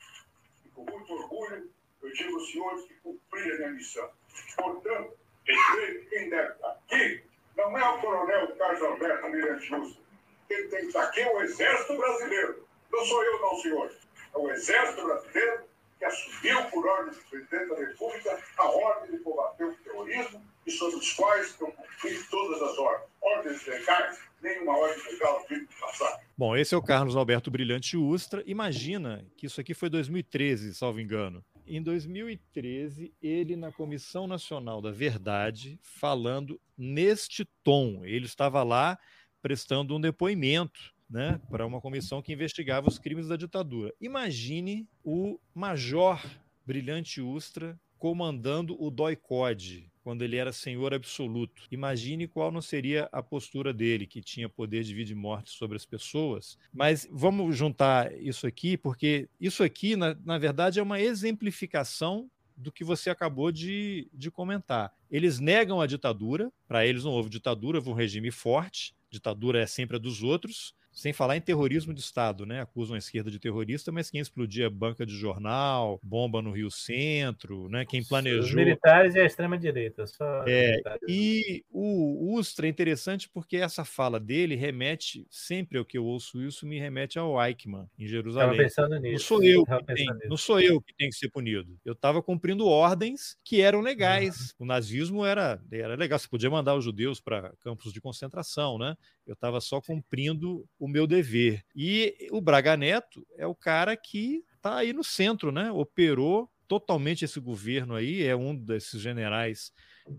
E com muito orgulho, eu digo aos senhores que cumpriram a minha missão. Portanto, quem deve estar aqui não é o coronel Carlos Alberto Mirante Justo. Quem tem que estar aqui é o Exército Brasileiro. Não sou eu, não, senhor. É o Exército Brasileiro que assumiu, por ordem do presidente da República, a ordem de combater o terrorismo e sobre os quais eu cumpri todas as ordens. Ordens legais, nenhuma ordem legal tive de passar. Bom, esse é o Carlos Alberto Brilhante Ustra. Imagina que isso aqui foi 2013, salvo engano. Em 2013, ele na Comissão Nacional da Verdade, falando neste tom. Ele estava lá prestando um depoimento né, para uma comissão que investigava os crimes da ditadura. Imagine o Major Brilhante Ustra comandando o DOI-CODE, quando ele era senhor absoluto. Imagine qual não seria a postura dele, que tinha poder de vida e morte sobre as pessoas. Mas vamos juntar isso aqui, porque isso aqui, na, na verdade, é uma exemplificação do que você acabou de, de comentar. Eles negam a ditadura, para eles não houve ditadura, houve um regime forte, ditadura é sempre a dos outros, sem falar em terrorismo de Estado, né? Acusam a esquerda de terrorista, mas quem explodia banca de jornal, bomba no Rio Centro, né? Quem planejou. Os militares e a extrema-direita. É, e o Ustra é interessante porque essa fala dele remete, sempre ao que eu ouço isso, me remete ao Eichmann, em Jerusalém. Estava pensando nisso. Não sou eu, que tem, não sou eu que tenho que ser punido. Eu estava cumprindo ordens que eram legais. Uhum. O nazismo era, era legal, você podia mandar os judeus para campos de concentração, né? Eu estava só cumprindo o meu dever. E o Braga Neto é o cara que está aí no centro, né? Operou totalmente esse governo aí, é um desses generais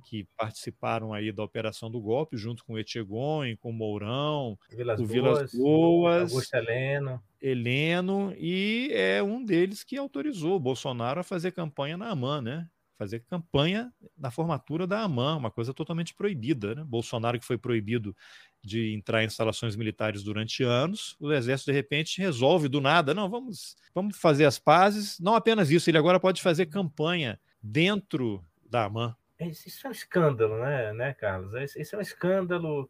que participaram aí da operação do golpe, junto com o Etchegon, com o Mourão, Vilas o Vilas Boas, Augusto Heleno. Heleno, e é um deles que autorizou o Bolsonaro a fazer campanha na AMAN, né? Fazer campanha na formatura da AMAN, uma coisa totalmente proibida. Né? Bolsonaro, que foi proibido de entrar em instalações militares durante anos, o Exército, de repente, resolve do nada: não, vamos, vamos fazer as pazes. Não apenas isso, ele agora pode fazer campanha dentro da AMAN. Isso é um escândalo, né, né Carlos? Isso é um escândalo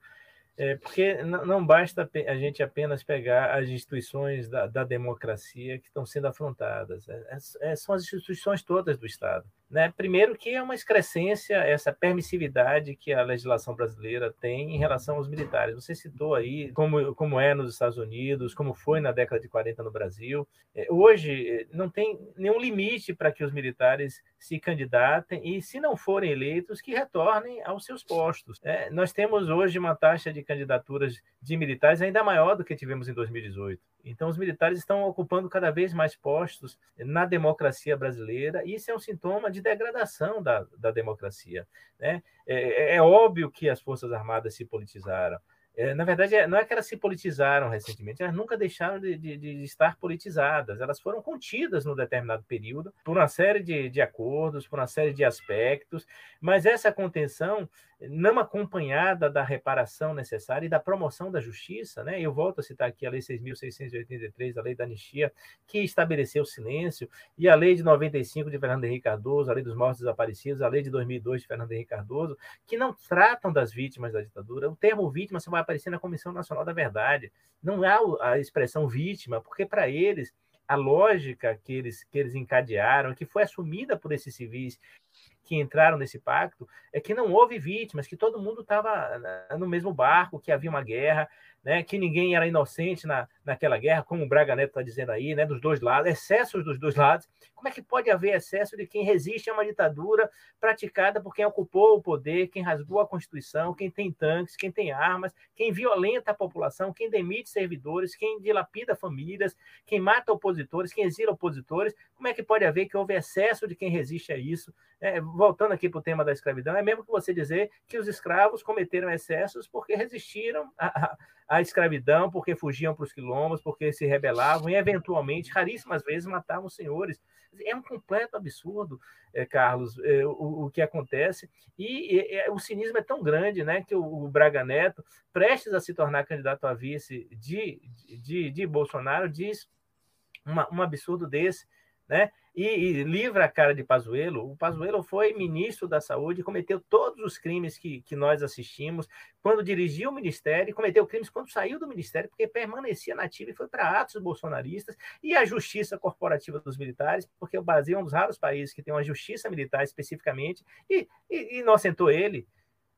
é, porque não basta a gente apenas pegar as instituições da, da democracia que estão sendo afrontadas. É, é, é, são as instituições todas do Estado. Né? Primeiro, que é uma excrescência, essa permissividade que a legislação brasileira tem em relação aos militares. Você citou aí como, como é nos Estados Unidos, como foi na década de 40 no Brasil. É, hoje, não tem nenhum limite para que os militares se candidatem e, se não forem eleitos, que retornem aos seus postos. É, nós temos hoje uma taxa de candidaturas de militares ainda maior do que tivemos em 2018. Então, os militares estão ocupando cada vez mais postos na democracia brasileira, e isso é um sintoma de degradação da, da democracia. Né? É, é, é óbvio que as Forças Armadas se politizaram. É, na verdade, é, não é que elas se politizaram recentemente, elas nunca deixaram de, de, de, estar politizadas, elas foram contidas no determinado período por uma série de, de acordos, por uma série de aspectos, mas essa contenção não acompanhada da reparação necessária e da promoção da justiça, né? Eu volto a citar aqui a Lei 6.683, a Lei da Anistia, que estabeleceu o silêncio, e a Lei de 95 de Fernando Henrique Cardoso, a Lei dos Mortos Desaparecidos, a Lei de 2002 de Fernando Henrique Cardoso, que não tratam das vítimas da ditadura. O termo vítima só vai aparecer na Comissão Nacional da Verdade. Não há a expressão vítima, porque para eles a lógica que eles, que eles encadearam, que foi assumida por esses civis que entraram nesse pacto, é que não houve vítimas, que todo mundo estava no mesmo barco, que havia uma guerra, né, que ninguém era inocente na, naquela guerra, como o Braga Neto está dizendo aí, né, dos dois lados, excessos dos dois lados. Como é que pode haver excesso de quem resiste a uma ditadura praticada por quem ocupou o poder, quem rasgou a Constituição, quem tem tanques, quem tem armas, quem violenta a população, quem demite servidores, quem dilapida famílias, quem mata opositores, quem exila opositores? Como é que pode haver que houve excesso de quem resiste a isso? É, voltando aqui para o tema da escravidão, é mesmo que você dizer que os escravos cometeram excessos porque resistiram a a escravidão, porque fugiam para os quilombos, porque se rebelavam e, eventualmente, raríssimas vezes, matavam os senhores. É um completo absurdo, é, Carlos, é, o, o, que acontece. E, o cinismo é tão grande né, que o, o, Braga Neto, prestes a se tornar candidato a vice de, de, de Bolsonaro, diz uma, um absurdo desse. Né? E, e, livra a cara de Pazuello. O Pazuello foi ministro da Saúde, cometeu todos os crimes que, que nós assistimos quando dirigiu o ministério, cometeu crimes quando saiu do ministério, porque permanecia nativo e foi para atos bolsonaristas, e a justiça corporativa dos militares, porque o Brasil é um dos raros países que tem uma justiça militar especificamente, e, e, e inocentou ele.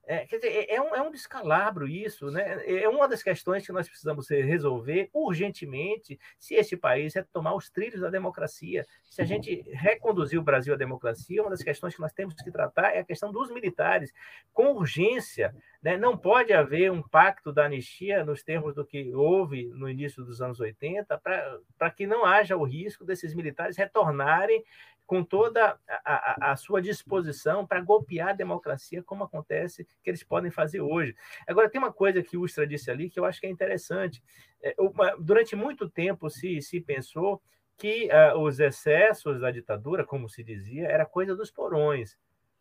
É, quer dizer, é, é um, é um descalabro isso, né? É uma das questões que nós precisamos resolver urgentemente se este país retomar os trilhos da democracia. Se a gente reconduzir o Brasil à democracia, uma das questões que nós temos que tratar é a questão dos militares, com urgência. Né? Não pode haver um pacto da anistia nos termos do que houve no início dos anos 80, para que não haja o risco desses militares retornarem com toda a, a, a sua disposição para golpear a democracia, como acontece que eles podem fazer hoje. Agora, tem uma coisa que o Ustra disse ali que eu acho que é interessante. É, uma, durante muito tempo se, se pensou que uh, os excessos da ditadura, como se dizia, era coisa dos porões,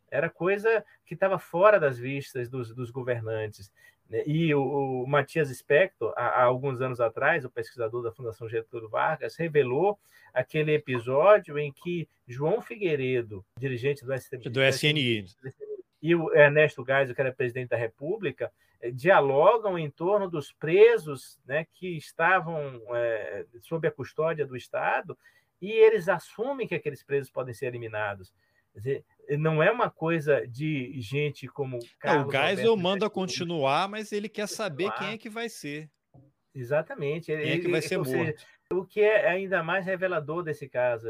era coisa que estava fora das vistas dos, dos governantes. Né? E o, o Matias Spector, há, há, alguns anos atrás, o pesquisador da Fundação Getúlio Vargas, revelou aquele episódio em que João Figueiredo, dirigente do, STM, do SNI, e o Ernesto Geisel, que era presidente da República, eh, dialogam em torno dos presos né, que estavam é, sob a custódia do Estado e eles assumem que aqueles presos podem ser eliminados. Dizer, não é uma coisa de gente como Carlos não, O Geisel manda continuar, mas ele quer saber quem é que vai ser. Exatamente. Quem ele, é que vai ser morto. Seja, o que é ainda mais revelador desse caso,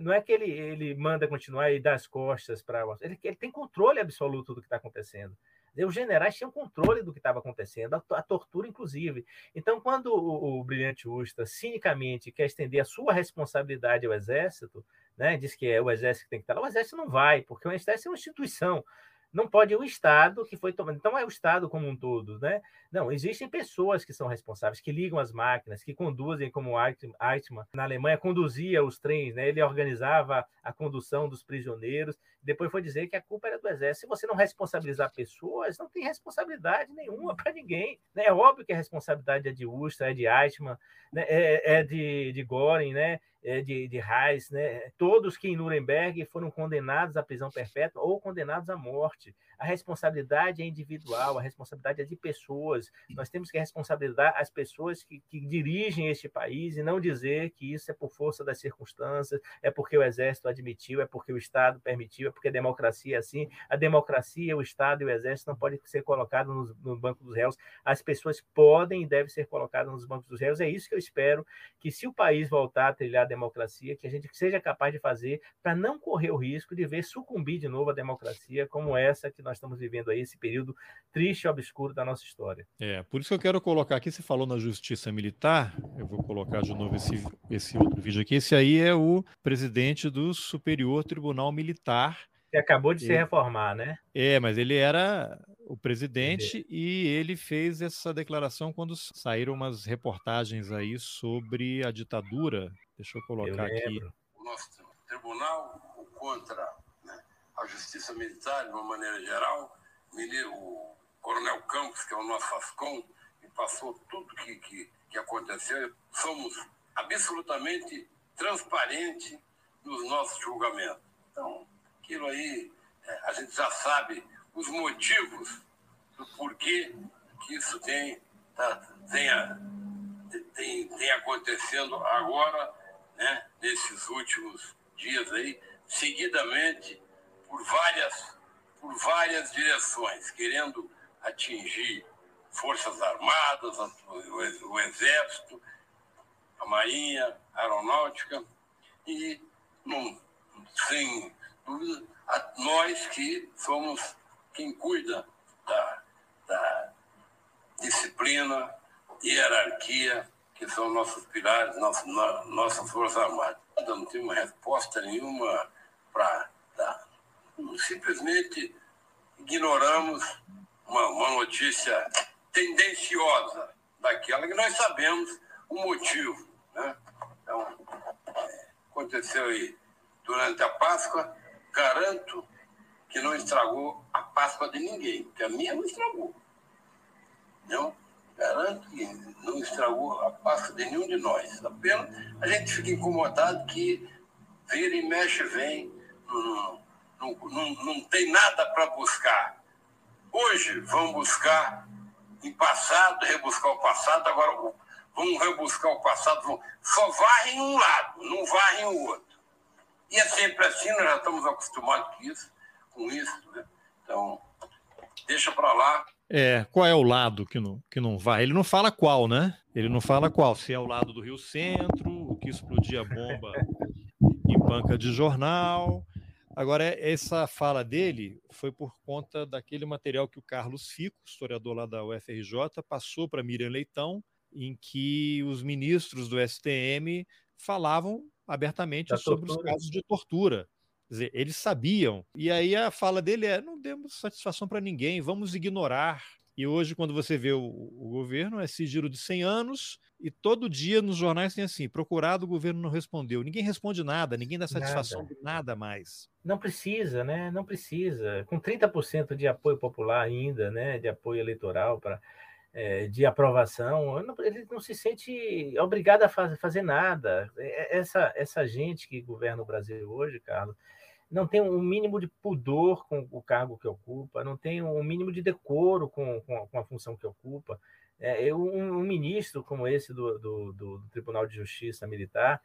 não é que ele, ele manda continuar e dá as costas para. Ele, ele tem controle absoluto do que está acontecendo. Os generais tinham controle do que estava acontecendo, a, a, tortura, inclusive. Então, quando o, o Brilhante Usta cinicamente quer estender a sua responsabilidade ao Exército, né, diz que é o Exército que tem que estar lá, o Exército não vai, porque o Exército é uma instituição não pode o Estado que foi tomando. Então, é o Estado como um todo, né? Não, existem pessoas que são responsáveis, que ligam as máquinas, que conduzem, como Eichmann, na Alemanha, conduzia os trens, né? Ele organizava a condução dos prisioneiros. Depois foi dizer que a culpa era do Exército. Se você não responsabilizar pessoas, não tem responsabilidade nenhuma para ninguém. Né? É óbvio que a responsabilidade é de Ustra, é de Eichmann, né? é, é de, de Göring, né? É, de, de Reis, né? todos que em Nuremberg foram condenados à prisão perpétua ou condenados à morte. A responsabilidade é individual, a responsabilidade é de pessoas. Nós temos que responsabilizar as pessoas que, que dirigem este país e não dizer que isso é por força das circunstâncias, é porque o Exército admitiu, é porque o Estado permitiu, é porque a democracia é assim. A democracia, o Estado e o Exército não podem ser colocados no, no banco dos réus. As pessoas podem e devem ser colocadas nos bancos dos réus. É isso que eu espero que, se o país voltar a trilhar democracia, que a gente seja capaz de fazer para não correr o risco de ver sucumbir de novo a democracia como essa que nós estamos vivendo aí, esse período triste e obscuro da nossa história. É, por isso que eu quero colocar aqui, você falou na justiça militar, eu vou colocar de novo esse, esse outro vídeo aqui, esse aí é o presidente do Superior Tribunal Militar, que acabou de ele, se reformar, né? É, mas ele era o presidente e ele fez essa declaração quando saíram umas reportagens aí sobre a ditadura. Deixa eu colocar eu aqui. O nosso tribunal contra a justiça militar, de uma maneira geral, o Coronel Campos, que é o nosso ASCOM, e passou tudo que, que, que aconteceu, somos absolutamente transparentes nos nossos julgamentos. Então, aquilo aí, é, a gente já sabe os motivos do porquê que isso tem, tá, tenha, tem, tem acontecendo agora, né, nesses últimos dias aí, seguidamente por várias, por várias direções, querendo atingir Forças Armadas, o, Exército, a Marinha, a Aeronáutica, e não, sem dúvida, nós que somos quem cuida da, da disciplina, hierarquia, que são nossos pilares, nossas, nossas Forças Armadas. Não tem uma resposta nenhuma para. Simplesmente ignoramos uma, uma notícia tendenciosa daquela que nós sabemos o motivo. Né? Então, aconteceu aí durante a Páscoa, garanto que não estragou a Páscoa de ninguém, que a minha não estragou. Não? Garanto que não estragou a Páscoa de nenhum de nós. Apenas a gente fica incomodado que vira e mexe, vem, não, não, não, não tem nada para buscar. Hoje vamos buscar em passado, rebuscar o passado, agora vamos rebuscar o passado, vamos, só varrem um lado, não varrem o outro. E é sempre assim, nós já estamos acostumados com isso, com isso, né? Então, deixa para lá. É, qual é o lado que não, que não vai? Ele não fala qual, né? Ele não fala qual, se é o lado do Rio Centro, o que explodia a bomba em banca de jornal. Agora, essa fala dele foi por conta daquele material que o Carlos Fico, historiador lá da UFRJ, passou para Miriam Leitão, em que os ministros do STM falavam abertamente da sobre tortura. os casos de tortura. Quer dizer, eles sabiam. E aí a fala dele é: não demos satisfação para ninguém, vamos ignorar. E hoje, quando você vê o, o, governo, é sigilo de 100 anos, e todo dia nos jornais tem assim: procurado, o governo não respondeu. Ninguém responde nada, ninguém dá satisfação nada. de nada mais. Não precisa, né? Não precisa. Com 30% de apoio popular ainda, né? De apoio eleitoral para é, de aprovação, ele não se sente obrigado a faz, fazer nada. É, essa, essa gente que governa o Brasil hoje, Carlos, não tem um mínimo de pudor com o cargo que ocupa, não tem um mínimo de decoro com, com, com a função que ocupa. É, um, um ministro como esse do, do, do Tribunal de Justiça Militar,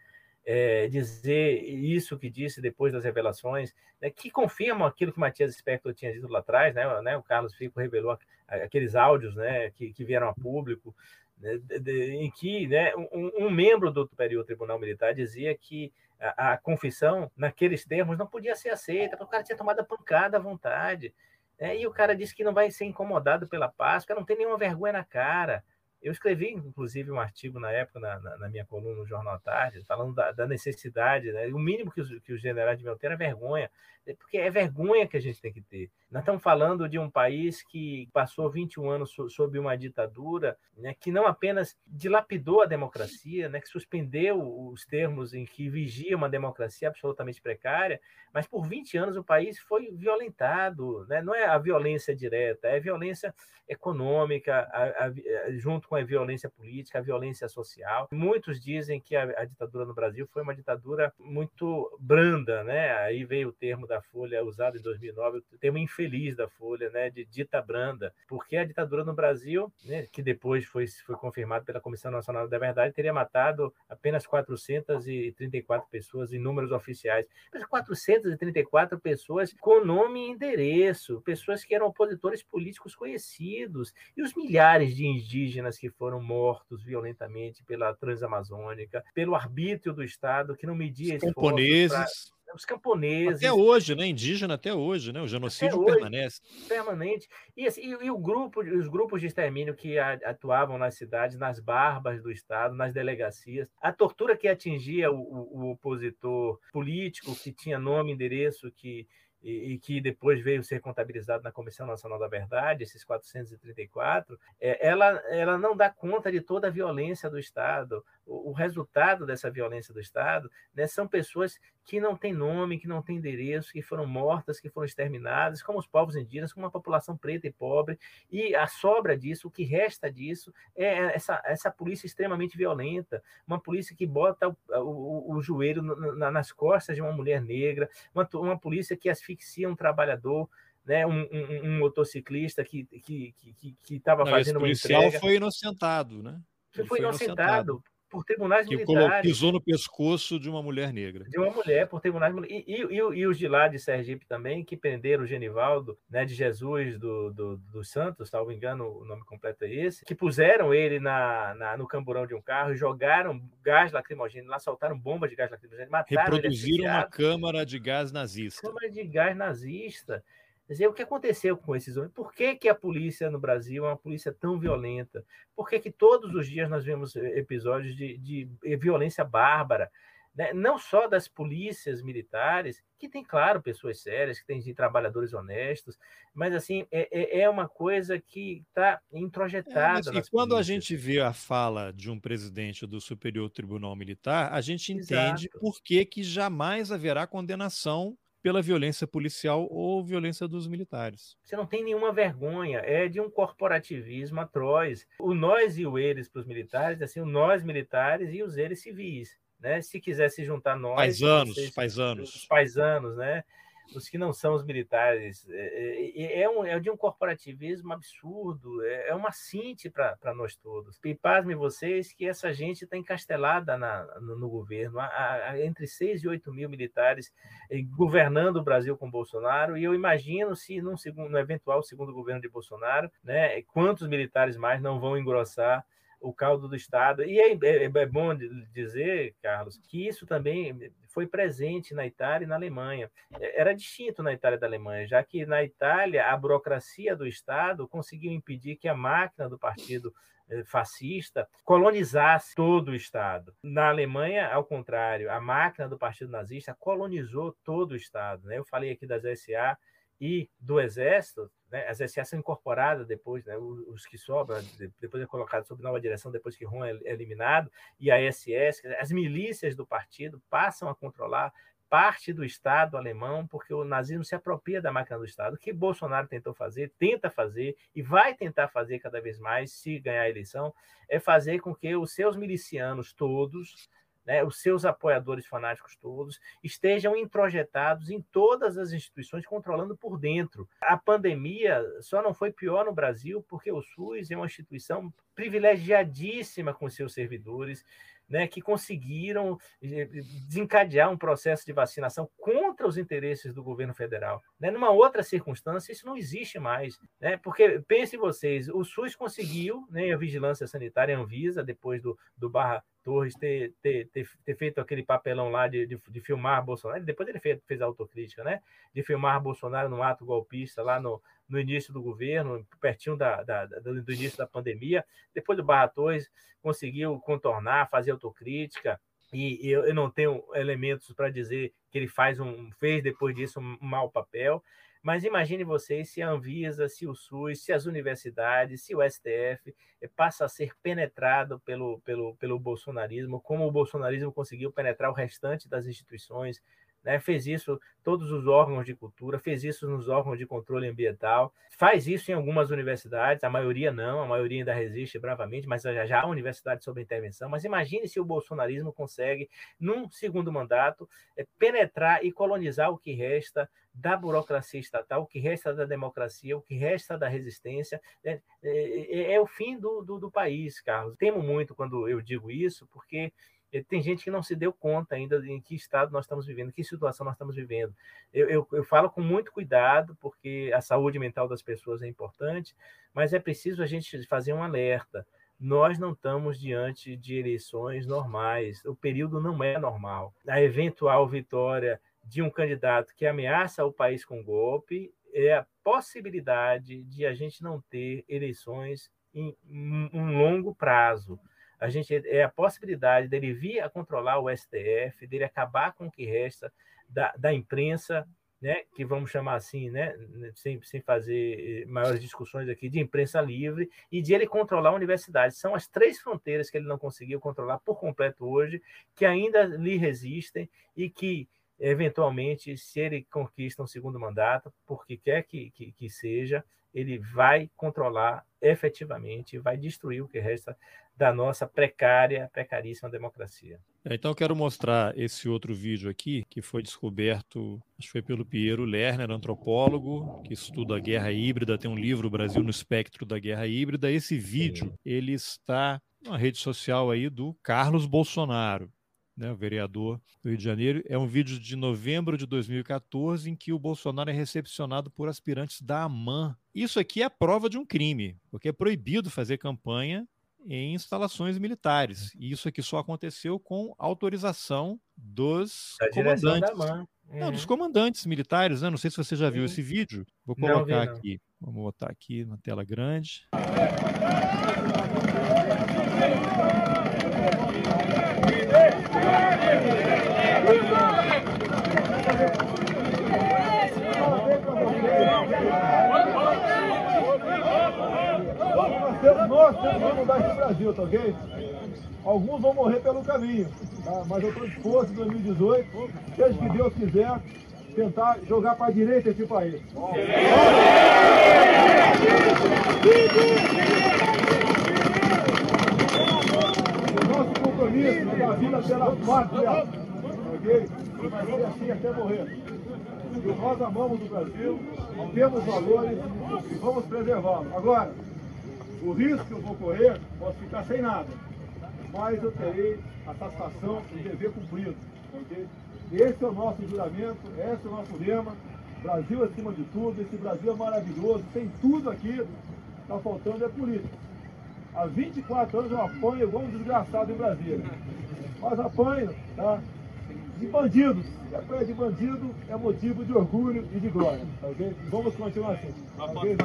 é, dizer isso que disse depois das revelações, né, que confirmam aquilo que Matias Spector tinha dito lá atrás, né, né o Carlos Fico revelou aqueles áudios né, que, que vieram a público, né, de, de, em que né, um, um, membro do Superior Tribunal Militar dizia que a, a, confissão, naqueles termos, não podia ser aceita, porque o cara tinha tomado a pancada à vontade. Né, e o cara disse que não vai ser incomodado pela Páscoa, não tem nenhuma vergonha na cara. Eu escrevi, inclusive, um artigo na época, na, na, na minha coluna no Jornal Tarde, falando da, da necessidade, né? o mínimo que os, que os generais deviam ter é vergonha, é porque é vergonha que a gente tem que ter. Nós estamos falando de um país que passou 21 anos sob uma ditadura, né, que não apenas dilapidou a democracia, né, que suspendeu os termos em que vigia uma democracia absolutamente precária, mas por 20 anos o país foi violentado. Né? Não é a violência direta, é violência econômica, a, a, junto com a violência política, a violência social. Muitos dizem que a, a ditadura no Brasil foi uma ditadura muito branda, né? Aí veio o termo da Folha usado em 2009, o termo infeliz da Folha, né? De dita branda, porque a ditadura no Brasil, né? que depois foi, foi confirmado pela Comissão Nacional da Verdade, teria matado apenas 434 pessoas em números oficiais. Mas 434 pessoas com nome e endereço, pessoas que eram opositores políticos conhecidos, e os milhares de indígenas que foram mortos violentamente pela Transamazônica, pelo arbítrio do Estado, que não media os camponeses. Os camponeses. Até hoje, né? Indígena até hoje, né? O genocídio hoje, permanece. Permanente. E, assim, e, e, o grupo, os grupos de extermínio que atuavam nas cidades, nas barbas do Estado, nas delegacias, a tortura que atingia o, o, o opositor político, que tinha nome, endereço, que e, e, que depois veio ser contabilizado na Comissão Nacional da Verdade, esses 434, é, ela, ela não dá conta de toda a violência do Estado. O, o resultado dessa violência do Estado né, são pessoas que não têm nome, que não têm endereço, que foram mortas, que foram exterminadas, como os povos indígenas, como uma população preta e pobre. E a sobra disso, o que resta disso, é essa, essa polícia extremamente violenta, uma polícia que bota o, o, o joelho na, nas costas de uma mulher negra, uma, uma polícia que asfixia um trabalhador né, um, um, um, motociclista que estava que, que, que, que fazendo uma entrega. O policial foi inocentado, né? Ele foi, foi inocentado, inocentado por tribunais que militares. pisou no pescoço de uma mulher negra. De uma mulher, por tribunais e, e, e, e, os de lá de Sergipe também, que prenderam o Genivaldo, né, de Jesus do, do, dos Santos, salvo engano, o nome completo é esse, que puseram ele na, na no camburão de um carro e jogaram gás lacrimogêneo, lá soltaram bomba de gás lacrimogêneo, mataram Reproduziram uma câmara de gás nazista. Câmara de gás nazista. Dizer, o que aconteceu com esses homens? Por que, que a polícia no Brasil é uma polícia tão violenta? Por que, que todos os dias nós vemos eh, episódios de, de violência bárbara? Né? Não só das polícias militares, que tem, claro, pessoas sérias, que tem trabalhadores honestos, mas assim, é, é, é uma coisa que está introjetada. É, e quando polícias. a gente vê a fala de um presidente do Superior Tribunal Militar, a gente entende Exato. por que, que jamais haverá condenação pela violência policial ou violência dos militares. Você não tem nenhuma vergonha, é de um corporativismo atroz. O nós e o eles para os militares, assim, o nós militares e os eles civis. Né? Se quiser se juntar nós. Paisanos, vocês, paisanos. Os paisanos, né? Os que não são os militares. É, é, é, um, é de um corporativismo absurdo, é, é uma cinte para nós todos. E pasmem vocês que essa gente está encastelada na, no, no, governo, há, há entre 6 e 8 mil militares eh, governando o Brasil com Bolsonaro, e eu imagino se num segundo, no eventual segundo governo de Bolsonaro, né, quantos militares mais não vão engrossar o caldo do Estado. E é, é, é, bom dizer, Carlos, que isso também foi presente na Itália e na Alemanha. É, era distinto na Itália e da Alemanha, já que na Itália a burocracia do Estado conseguiu impedir que a máquina do partido eh, fascista colonizasse todo o Estado. Na Alemanha, ao contrário, a máquina do partido nazista colonizou todo o Estado. Né? Eu falei aqui das SA e do Exército, né, as SA são incorporadas depois, né, os, que sobram, depois é colocado sob nova direção, depois que Ron é, é eliminado, e a SS, as milícias do partido passam a controlar parte do Estado alemão, porque o nazismo se apropria da máquina do Estado, o que Bolsonaro tentou fazer, tenta fazer e vai tentar fazer cada vez mais, se ganhar a eleição, é fazer com que os seus milicianos todos né, os seus apoiadores fanáticos todos, estejam introjetados em todas as instituições, controlando por dentro. A pandemia só não foi pior no Brasil porque o SUS é uma instituição privilegiadíssima com seus servidores, né, que conseguiram eh, desencadear um processo de vacinação contra os interesses do governo federal. Né? Numa outra circunstância, isso não existe mais. Né? Porque, pensem vocês, o SUS conseguiu, né, a Vigilância Sanitária, a Anvisa, depois do, do Barra Torres ter, ter, ter, ter, feito aquele papelão lá de, de, de, filmar Bolsonaro, depois ele fez, fez autocrítica, né? De filmar Bolsonaro no ato golpista lá no, no início do governo, pertinho da, da, do, do início da pandemia. Depois do Barra Torres conseguiu contornar, fazer autocrítica, e, e eu, eu não tenho elementos para dizer que ele faz um fez depois disso um mau papel Mas imagine vocês se a Anvisa, se o SUS, se as universidades, se o STF eh, passa a ser penetrado pelo, pelo, pelo bolsonarismo, como o bolsonarismo conseguiu penetrar o restante das instituições, né? fez isso todos os órgãos de cultura, fez isso nos órgãos de controle ambiental, faz isso em algumas universidades, a maioria não, a maioria ainda resiste bravamente, mas já, já há universidade sobre intervenção. Mas imagine se o bolsonarismo consegue, num segundo mandato, é, penetrar e colonizar o que resta da burocracia estatal, o que resta da democracia, o que resta da resistência. É, é, é o fim do, do, do país, Carlos. Temo muito quando eu digo isso, porque tem gente que não se deu conta ainda em que estado nós estamos vivendo, que situação nós estamos vivendo. Eu, eu, eu, falo com muito cuidado, porque a saúde mental das pessoas é importante, mas é preciso a gente fazer um alerta. Nós não estamos diante de eleições normais, o período não é normal. A eventual vitória de um candidato que ameaça o país com golpe é a possibilidade de a gente não ter eleições em um longo prazo a gente é a possibilidade dele vir a controlar o STF, dele acabar com o que resta da, da imprensa, né, que vamos chamar assim, né, sem, sem fazer eh, maiores discussões aqui, de imprensa livre, e de ele controlar a universidade. São as três fronteiras que ele não conseguiu controlar por completo hoje, que ainda lhe resistem e que, eventualmente, se ele conquista um segundo mandato, porque quer que, que, que seja, ele vai controlar efetivamente, vai destruir o que resta da nossa precária, precaríssima democracia. É, então eu quero mostrar esse outro vídeo aqui, que foi descoberto, acho que foi pelo Piero Lerner, antropólogo, que estuda a guerra híbrida, tem um livro Brasil no espectro da guerra híbrida. Esse vídeo, ele está na rede social aí do Carlos Bolsonaro. Né, o vereador do Rio de Janeiro. É um vídeo de novembro de 2014 em que o Bolsonaro é recepcionado por aspirantes da AMAN. Isso aqui é a prova de um crime, porque é proibido fazer campanha em instalações militares. E isso aqui só aconteceu com autorização dos da comandantes. Uhum. Não, dos comandantes militares, né? Não sei se você já viu esse vídeo. Vou colocar não, aqui. Vamos botar aqui na tela grande. Nós temos que mudar esse Brasil, tá ok? Alguns vão morrer pelo caminho, tá? mas eu estou disposto em 2018, seja que Deus quiser, tentar jogar para a direita esse país. O nosso compromisso da vida pela pátria, ok? Vai ser assim até morrer. E nós amamos o Brasil, temos valores e vamos preservá-lo. Agora, o risco que eu vou correr, posso ficar sem nada, mas eu terei a satisfação e dever cumprido. Okay? Esse é o nosso juramento, esse é o nosso lema. Brasil acima de tudo, esse Brasil é maravilhoso, tem tudo aqui, está faltando é política. Há 24 anos eu apanho igual um desgraçado em Brasília. Mas apanho, tá? De bandidos. E a coisa de bandido é motivo de orgulho e de glória. Okay? Vamos continuar assim. Okay?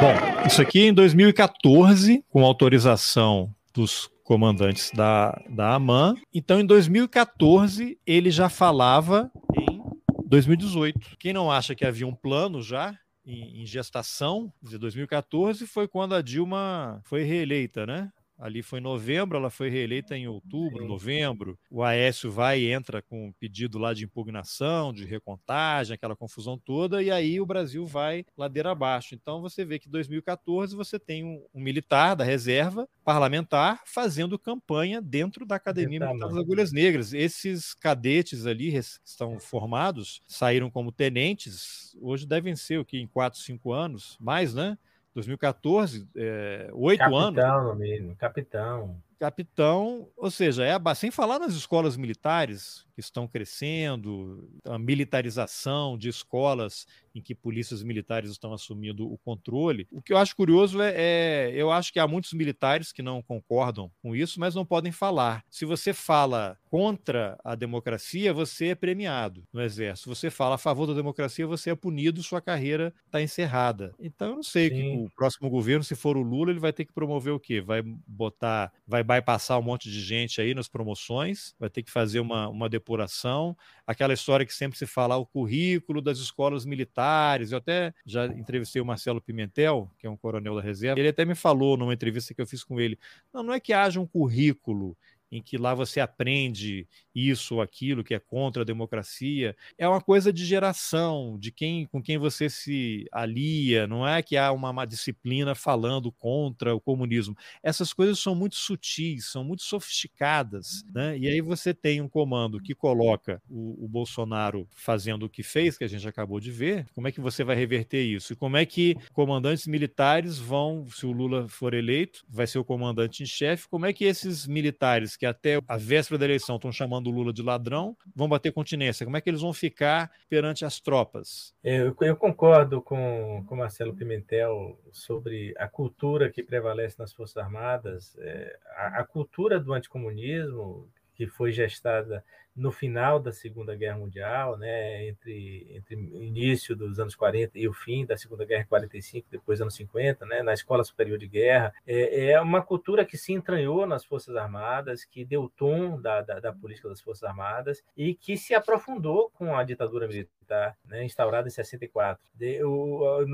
Bom, isso aqui em 2014, com autorização dos comandantes da, da AMAN. Então, em 2014, ele já falava em 2018. Quem não acha que havia um plano já em, em gestação, de 2014 foi quando a Dilma foi reeleita, né? Ali foi em novembro, ela foi reeleita em outubro, novembro. O Aécio vai e entra com um pedido lá de impugnação, de recontagem, aquela confusão toda, e aí o Brasil vai ladeira abaixo. Então você vê que em 2014 você tem um, um militar da reserva parlamentar fazendo campanha dentro da Academia Militar das Agulhas Negras. Esses cadetes ali estão formados, saíram como tenentes, hoje devem ser o que em 4, 5 anos, mais, né? 2014, é, oito anos. Capitão, mesmo, capitão. Capitão, ou seja, é sem falar nas escolas militares que estão crescendo, a militarização de escolas em que polícias militares estão assumindo o controle. O que eu acho curioso é, é, eu acho que há muitos militares que não concordam com isso, mas não podem falar. Se você fala contra a democracia, você é premiado no exército. Se você fala a favor da democracia, você é punido, sua carreira está encerrada. Então eu não sei Sim. que o próximo governo, se for o Lula, ele vai ter que promover o quê? Vai botar, vai bypassar um monte de gente aí nas promoções, vai ter que fazer uma, uma depuração. Aquela história que sempre se fala, o currículo das escolas militares. Eu até já entrevistei o Marcelo Pimentel, que é um coronel da reserva. Ele até me falou numa entrevista que eu fiz com ele: não, não é que haja um currículo em que lá você aprende isso ou aquilo que é contra a democracia, é uma coisa de geração, de quem com quem você se alia, não é que há uma, uma disciplina falando contra o comunismo. Essas coisas são muito sutis, são muito sofisticadas, né? E aí você tem um comando que coloca o, o Bolsonaro fazendo o que fez, que a gente acabou de ver. Como é que você vai reverter isso? E como é que comandantes militares vão, se o Lula for eleito, vai ser o comandante em chefe, como é que esses militares que até a véspera da eleição estão chamando o Lula de ladrão, vão bater continência. Como é que eles vão ficar perante as tropas? Eu, eu concordo com, com Marcelo Pimentel sobre a cultura que prevalece nas Forças Armadas. É, a, a cultura do anticomunismo, que foi gestada no final da Segunda Guerra Mundial, né, entre, entre início dos anos 40 e o fim da Segunda Guerra, 45, depois anos 50, né, na Escola Superior de Guerra, é, é uma cultura que se entranhou nas Forças Armadas, que deu tom da, da, da, política das Forças Armadas e que se aprofundou com a ditadura militar, né, instaurada em 64. De, o,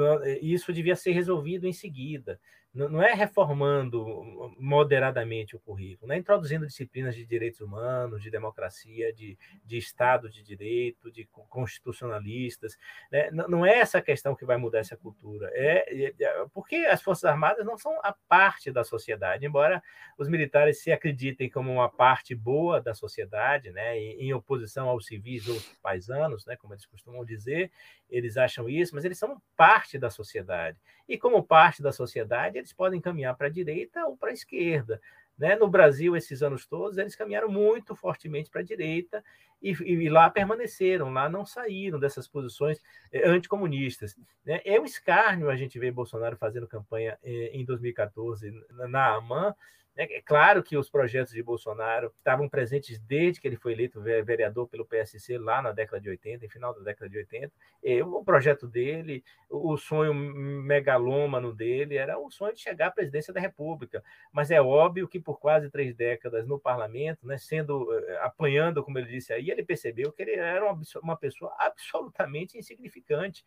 isso devia ser resolvido em seguida não é reformando moderadamente o currículo, não é introduzindo disciplinas de direitos humanos, de democracia, de, de Estado de Direito, de constitucionalistas. Né? Não é essa questão que vai mudar essa cultura. É, é, é, porque as Forças Armadas não são a parte da sociedade, embora os militares se acreditem como uma parte boa da sociedade, né? em, em oposição aos civis ou paisanos, né? como eles costumam dizer, eles acham isso, mas eles são parte da sociedade. E como parte da sociedade, eles podem caminhar para a direita ou para a esquerda. Né? No Brasil, esses anos todos, eles caminharam muito fortemente para a direita e, e, lá permaneceram, lá não saíram dessas posições eh, anticomunistas. Né? É um escárnio a gente ver Bolsonaro fazendo campanha eh, em 2014 na AMAN, né? É claro que os projetos de Bolsonaro estavam presentes desde que ele foi eleito vereador pelo PSC lá na década de 80, em final da década de 80. E o projeto dele, o sonho megalômano dele era o sonho de chegar à presidência da República. Mas é óbvio que por quase três décadas no parlamento, né, sendo eh, apanhando, como ele disse aí, ele percebeu que ele era uma, uma pessoa absolutamente insignificante.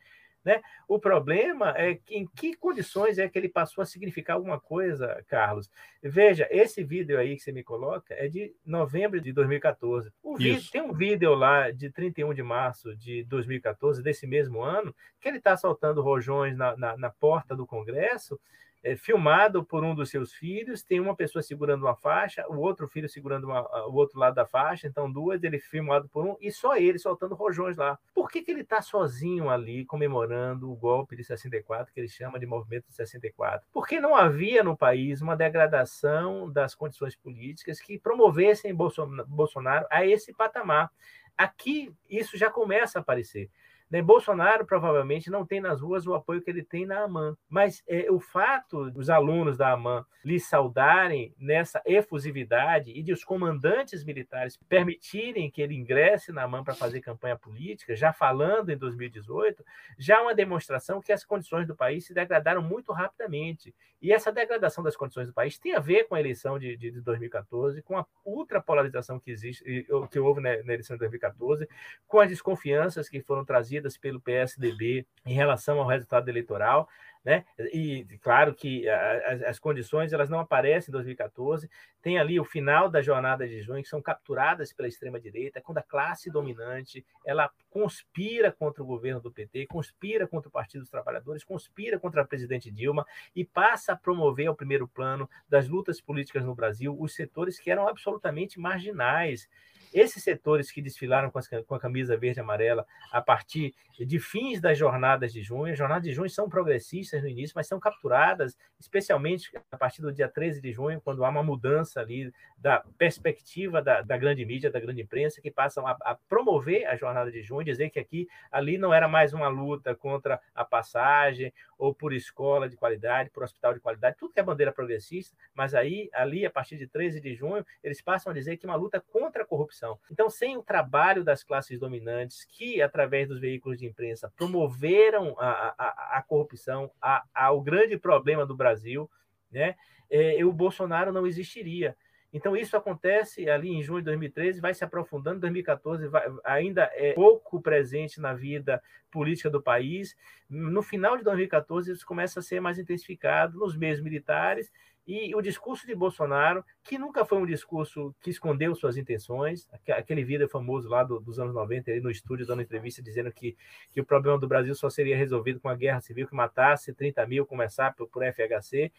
Né? O problema é que, em que condições é que ele passou a significar alguma coisa, Carlos. Veja, esse vídeo aí que você me coloca é de novembro de 2014. O vídeo, tem um vídeo lá de 31 de março de 2014, desse mesmo ano, que ele está soltando rojões na, na, na porta do Congresso é, filmado por um dos seus filhos, tem uma pessoa segurando uma faixa, o outro filho segurando uma, o outro lado da faixa, então duas, ele filmado por um, e só ele soltando rojões lá. Por que, que ele está sozinho ali comemorando o golpe de 64, que ele chama de movimento de 64? Porque não havia no país uma degradação das condições políticas que promovessem Bolsonaro a esse patamar. Aqui isso já começa a aparecer. Né? Bolsonaro provavelmente não tem nas ruas o apoio que ele tem na AMAN, mas é, o fato dos alunos da AMAN lhe saudarem nessa efusividade e de os comandantes militares permitirem que ele ingresse na AMAN para fazer campanha política, já falando em 2018, já é uma demonstração que as condições do país se degradaram muito rapidamente. E essa degradação das condições do país tem a ver com a eleição de, de 2014, com a ultrapolarização que existe, que houve na, na eleição de 2014, com as desconfianças que foram trazidas pelo PSDB em relação ao resultado eleitoral. Né? E claro que as, as, condições elas não aparecem em 2014. Tem ali o final da jornada de junho que são capturadas pela extrema direita, quando a classe dominante ela conspira contra o governo do PT, conspira contra o Partido dos Trabalhadores, conspira contra a presidente Dilma e passa a promover ao primeiro plano das lutas políticas no Brasil os setores que eram absolutamente marginais esses setores que desfilaram com, as, com a camisa verde e amarela a partir de fins das jornadas de junho, as jornadas de junho são progressistas no início, mas são capturadas, especialmente a partir do dia 13 de junho, quando há uma mudança ali da perspectiva da, da grande mídia, da grande imprensa, que passam a, a, promover a jornada de junho, dizer que aqui, ali não era mais uma luta contra a passagem ou por escola de qualidade, por hospital de qualidade, tudo que é bandeira progressista, mas aí, ali, a partir de 13 de junho, eles passam a dizer que é uma luta contra a corrupção. Então, sem o trabalho das classes dominantes, que, através dos veículos de imprensa, promoveram a, a, a corrupção, a, ao grande problema do Brasil, né, é, o Bolsonaro não existiria. Então, isso acontece ali em junho de 2013, vai se aprofundando em 2014, vai, ainda é pouco presente na vida política do país. No final de 2014, isso começa a ser mais intensificado nos meios militares e o discurso de Bolsonaro, que nunca foi um discurso que escondeu suas intenções, aquele vídeo famoso lá do, dos anos 90, ele no estúdio dando entrevista dizendo que, que o problema do Brasil só seria resolvido com a guerra civil que matasse 30 mil, começar por, por FHC.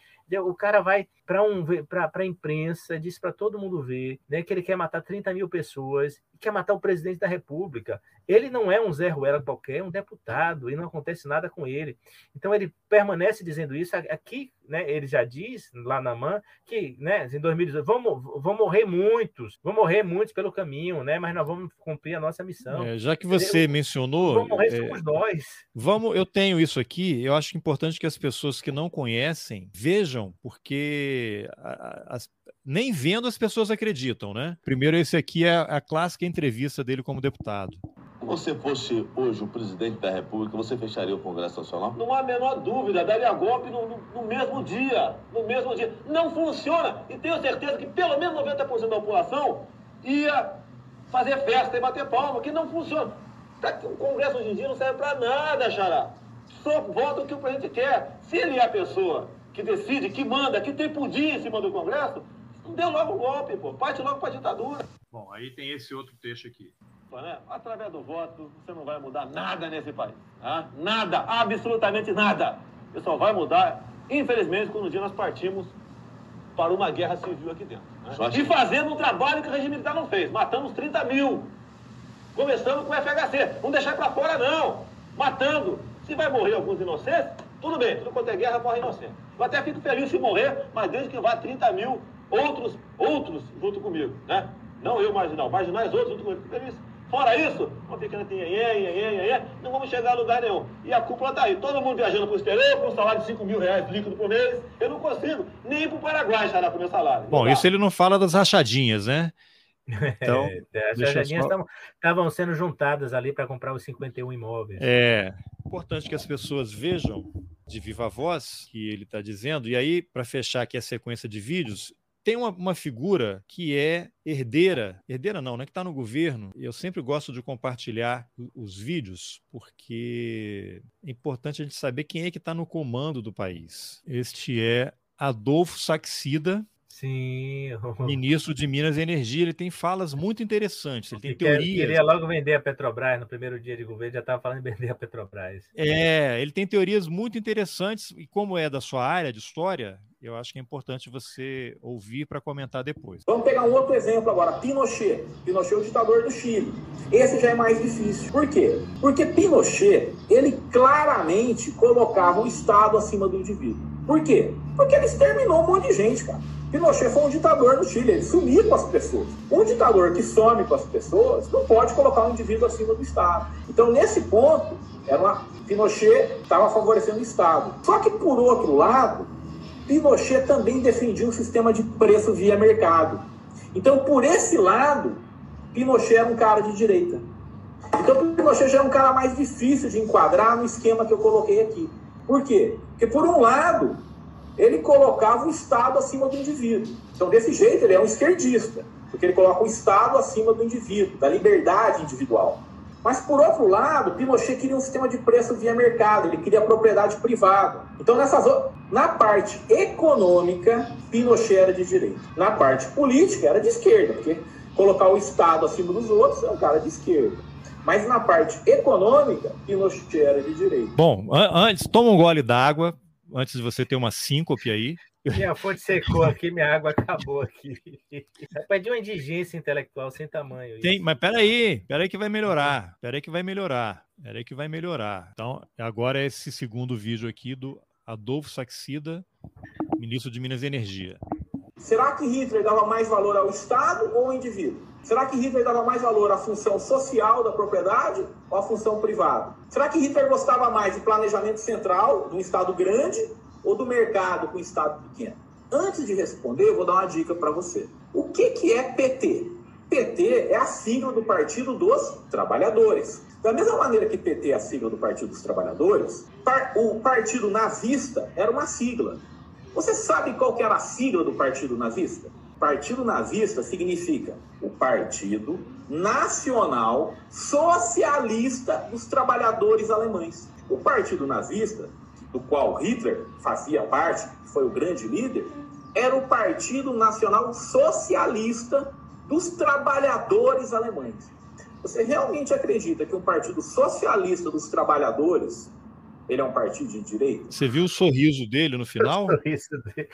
O cara vai para um, a imprensa, diz para todo mundo ver né, que ele quer matar 30 mil pessoas, quer matar o presidente da República. Ele não é um Zé Ruela qualquer, é um deputado, e não acontece nada com ele. Então ele permanece dizendo isso. Aqui, né, ele já diz, lá na MAN, que né, em 2018 vão, vão morrer muitos, vão morrer muitos pelo caminho, né, mas nós vamos cumprir a nossa missão. É, já que você Entendeu? mencionou. Vamos morrer, é, somos nós. Vamos, eu tenho isso aqui, eu acho importante que as pessoas que não conhecem vejam, porque as, nem vendo as pessoas acreditam, né? Primeiro, esse aqui é a clássica entrevista dele como deputado. Se você fosse hoje o presidente da República, você fecharia o Congresso Nacional? Não há a menor dúvida, daria golpe no, no, mesmo dia. No mesmo dia. Não funciona. E tenho certeza que pelo menos 90% da população ia fazer festa e bater palma, que não funciona. Tá o Congresso hoje em dia não serve para nada, Xará. Só vota o que o presidente quer. Se ele é a pessoa que decide, que manda, que tem pudim em cima do Congresso, deu logo o golpe, pô. Parte logo para a ditadura. Bom, aí tem esse outro texto aqui. Né? Através do voto, você não vai mudar nada nesse país. Tá? Nada, absolutamente nada. Você só vai mudar, infelizmente, quando um dia nós partimos para uma guerra civil aqui dentro. Né? E fazendo um trabalho que o regime militar não fez. Matamos 30 mil. Começando com o FHC. Não deixar para fora, não. Matando. Se vai morrer alguns inocentes, tudo bem. Tudo quanto é guerra, morre inocente. Eu até fico feliz se morrer, mas desde que vá 30 mil outros, outros junto comigo, né? Não eu marginal, marginais outros junto comigo. Fora isso, uma pequena tinha, não vamos chegar a lugar nenhum. E a cúpula está aí. Todo mundo viajando para o exterior com um salário de 5 mil reais líquido por mês. Eu não consigo nem ir para o Paraguai já com o meu salário. Bom, isso ele não fala das rachadinhas, né? Então, é, as rachadinhas estavam só... sendo juntadas ali para comprar os 51 imóveis. É importante que as pessoas vejam de viva voz que ele está dizendo. E aí, para fechar aqui a sequência de vídeos, tem uma, uma, figura que é herdeira, herdeira não, né, que está no governo. Eu sempre gosto de compartilhar os vídeos, porque é importante a gente saber quem é que está no comando do país. Este é Adolfo Saxida, Sim. Ministro de Minas e Energia, ele tem falas muito interessantes, ele tem teorias. Ele queria logo vender a Petrobras no primeiro dia de governo, já estava falando em vender a Petrobras. É, ele tem teorias muito interessantes, e como é da sua área de história, eu acho que é importante você ouvir para comentar depois. Vamos pegar um outro exemplo agora, Pinochet. Pinochet é o ditador do Chile. Esse já é mais difícil. Por quê? Porque Pinochet, ele claramente colocava o Estado acima do indivíduo. Por quê? Porque ele exterminou um monte de gente, cara. Pinochet foi um ditador no Chile, ele sumia com as pessoas. Um ditador que some com as pessoas não pode colocar um indivíduo acima do Estado. Então, nesse ponto, era uma... Pinochet estava favorecendo o Estado. Só que, por outro lado, Pinochet também defendia um sistema de preço via mercado. Então, por esse lado, Pinochet era um cara de direita. Então, Pinochet já é um cara mais difícil de enquadrar no esquema que eu coloquei aqui. Por quê? Porque, por um lado, ele colocava o Estado acima do indivíduo. Então, desse jeito, ele é um esquerdista, porque ele coloca o Estado acima do indivíduo, da liberdade individual. Mas, por outro lado, Pinochet queria um sistema de preço via mercado, ele queria propriedade privada. Então, nessas, na parte econômica, Pinochet era de direita. Na parte política, era de esquerda, porque colocar o Estado acima dos outros é um cara de esquerda. Mas na parte econômica, Pinochet era de direita. Bom, antes, toma um gole d'água, antes de você ter uma síncope aí. Minha fonte secou aqui, minha água acabou aqui. É de uma indigência intelectual sem tamanho. Tem, mas peraí, peraí que vai melhorar. Peraí que vai melhorar. Peraí que vai melhorar. Então, agora é esse segundo vídeo aqui do Adolfo Saxida, ministro de Minas e Energia. Será que Hitler dava mais valor ao Estado ou ao indivíduo? Será que Hitler dava mais valor à função social da propriedade ou à função privada? Será que Hitler gostava mais de planejamento central, um Estado grande, ou do mercado com um Estado pequeno? Antes de responder, eu vou dar uma dica para você. O que, que é PT? PT é a sigla do Partido dos Trabalhadores. Da mesma maneira que PT é a sigla do Partido dos Trabalhadores, o Partido Nazista era uma sigla. Você sabe qual que era a sigla do Partido Nazista? Partido nazista significa o Partido Nacional Socialista dos Trabalhadores Alemães. O Partido Nazista, do qual Hitler fazia parte, foi o grande líder, era o Partido Nacional Socialista dos Trabalhadores Alemães. Você realmente acredita que um Partido Socialista dos Trabalhadores ele é um partido de direita? Você viu o sorriso dele no final? O sorriso, dele,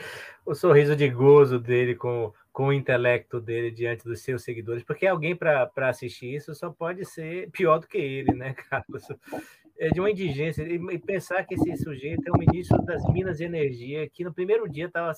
o sorriso de gozo dele com, com o intelecto dele diante dos seus seguidores, porque alguém para assistir isso só pode ser pior do que ele, né, Carlos? É de uma indigência. E pensar que esse sujeito é o ministro das Minas e Energia, que no primeiro dia estava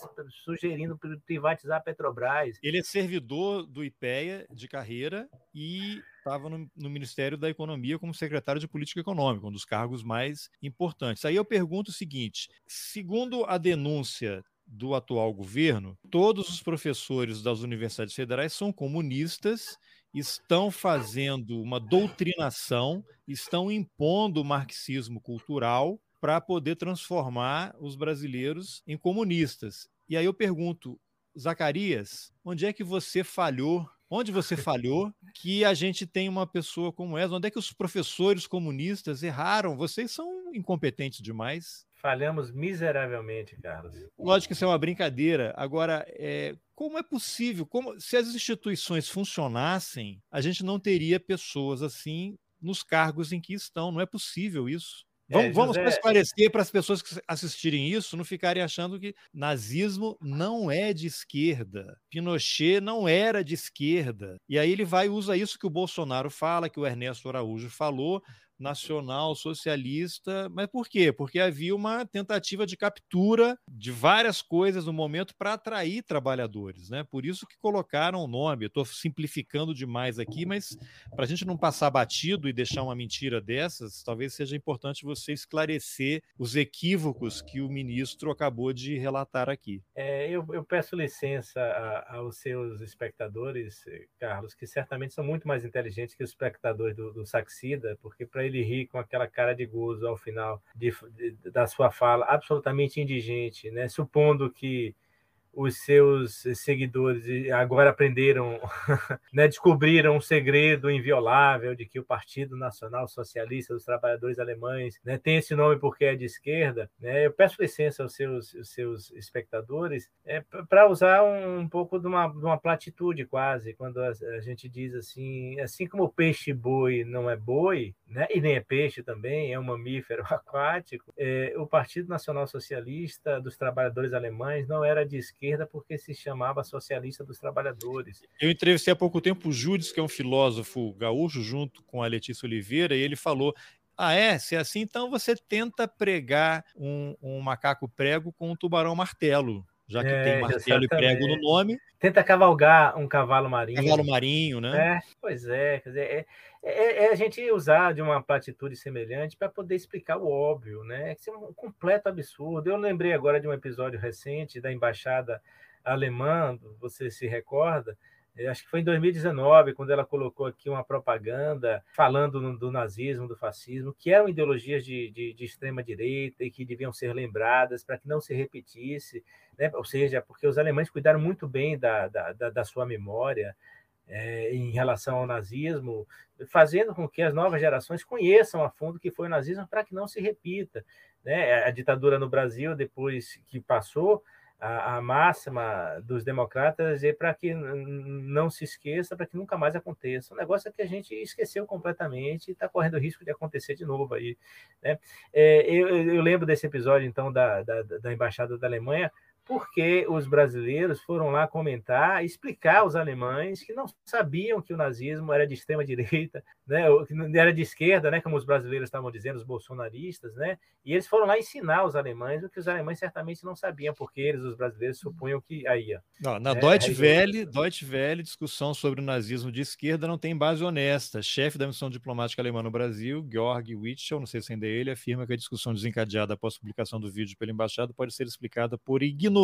sugerindo privatizar a Petrobras. Ele é servidor do IPEA de carreira e estava no, no, Ministério da Economia como secretário de Política Econômica, um dos cargos mais importantes. Aí eu pergunto o seguinte: segundo a denúncia do atual governo, todos os professores das universidades federais são comunistas, estão fazendo uma doutrinação, estão impondo o marxismo cultural para poder transformar os brasileiros em comunistas. E aí eu pergunto, Zacarias, onde é que você falhou Onde você falhou que a gente tem uma pessoa como essa? Onde é que os professores comunistas erraram? Vocês são incompetentes demais. Falhamos miseravelmente, Carlos. Lógico que isso é uma brincadeira. Agora, é, como é possível? Como, se as instituições funcionassem, a gente não teria pessoas assim nos cargos em que estão. Não é possível isso. Vamos, é, vamos esclarecer para as pessoas que assistirem isso não ficarem achando que nazismo não é de esquerda. Pinochet não era de esquerda. E aí ele vai e usa isso que o Bolsonaro fala, que o Ernesto Araújo falou, nacional socialista. Mas por quê? Porque havia uma tentativa de captura de várias coisas no momento para atrair trabalhadores, né? Por isso que colocaram o nome. Estou simplificando demais aqui, mas para a gente não passar batido e deixar uma mentira dessas, talvez seja importante você esclarecer os equívocos que o ministro acabou de relatar aqui. É, eu, eu, peço licença a, aos seus espectadores, Carlos, que certamente são muito mais inteligentes que os espectadores do, do Saxida, porque para ele rir com aquela cara de gozo ao final de, de, da sua fala, absolutamente indigente, né? supondo que os seus seguidores agora aprenderam, né, descobriram um segredo inviolável de que o Partido Nacional Socialista dos Trabalhadores Alemães né, tem esse nome porque é de esquerda. Né? Eu peço licença aos seus, aos seus espectadores é, para usar um, um, pouco de uma, de uma platitude quase, quando a, a, gente diz assim, assim como o peixe boi não é boi, né, e nem é peixe também, é um mamífero aquático, é, o Partido Nacional Socialista dos Trabalhadores Alemães não era de esquerda esquerda porque se chamava Socialista dos Trabalhadores. Eu entrevistei há pouco tempo o Júdice, que é um filósofo gaúcho, junto com a Letícia Oliveira, e ele falou: ah, é? Se é assim, então você tenta pregar um, um macaco prego com um tubarão martelo, já que é, tem martelo e prego no nome. Tenta cavalgar um cavalo marinho. Cavalo marinho, né? É, pois é, quer dizer, é, é, é a gente usar de uma platitude semelhante para poder explicar o óbvio, né? Isso é um completo absurdo. Eu lembrei agora de um episódio recente da embaixada alemã, você se recorda? Acho que foi em 2019, quando ela colocou aqui uma propaganda falando do nazismo, do fascismo, que eram ideologias de, de, de extrema-direita e que deviam ser lembradas para que não se repetisse, né? ou seja, porque os alemães cuidaram muito bem da, da, da sua memória é, em relação ao nazismo, fazendo com que as novas gerações conheçam a fundo o que foi o nazismo para que não se repita. Né? A ditadura no Brasil, depois que passou, a, a máxima dos democratas é para que não se esqueça, para que nunca mais aconteça. O negócio é que a gente esqueceu completamente e está correndo risco de acontecer de novo aí. Né? É, eu, eu, lembro desse episódio, então, da, da, da Embaixada da Alemanha, porque os brasileiros foram lá comentar, explicar aos alemães que não sabiam que o nazismo era de extrema direita, né, que era de esquerda, né, como os brasileiros estavam dizendo, os bolsonaristas, né, e eles foram lá ensinar os alemães o que os alemães certamente não sabiam, porque eles, os brasileiros, supunham que aí. Não, na é, Deutsche Welle, Deutsche Welle, discussão sobre o nazismo de esquerda não tem base honesta. Chefe da missão diplomática alemã no Brasil, Georg Witschel, não sei se ainda é ele, afirma que a discussão desencadeada após a publicação do vídeo pela embaixada pode ser explicada por ignorância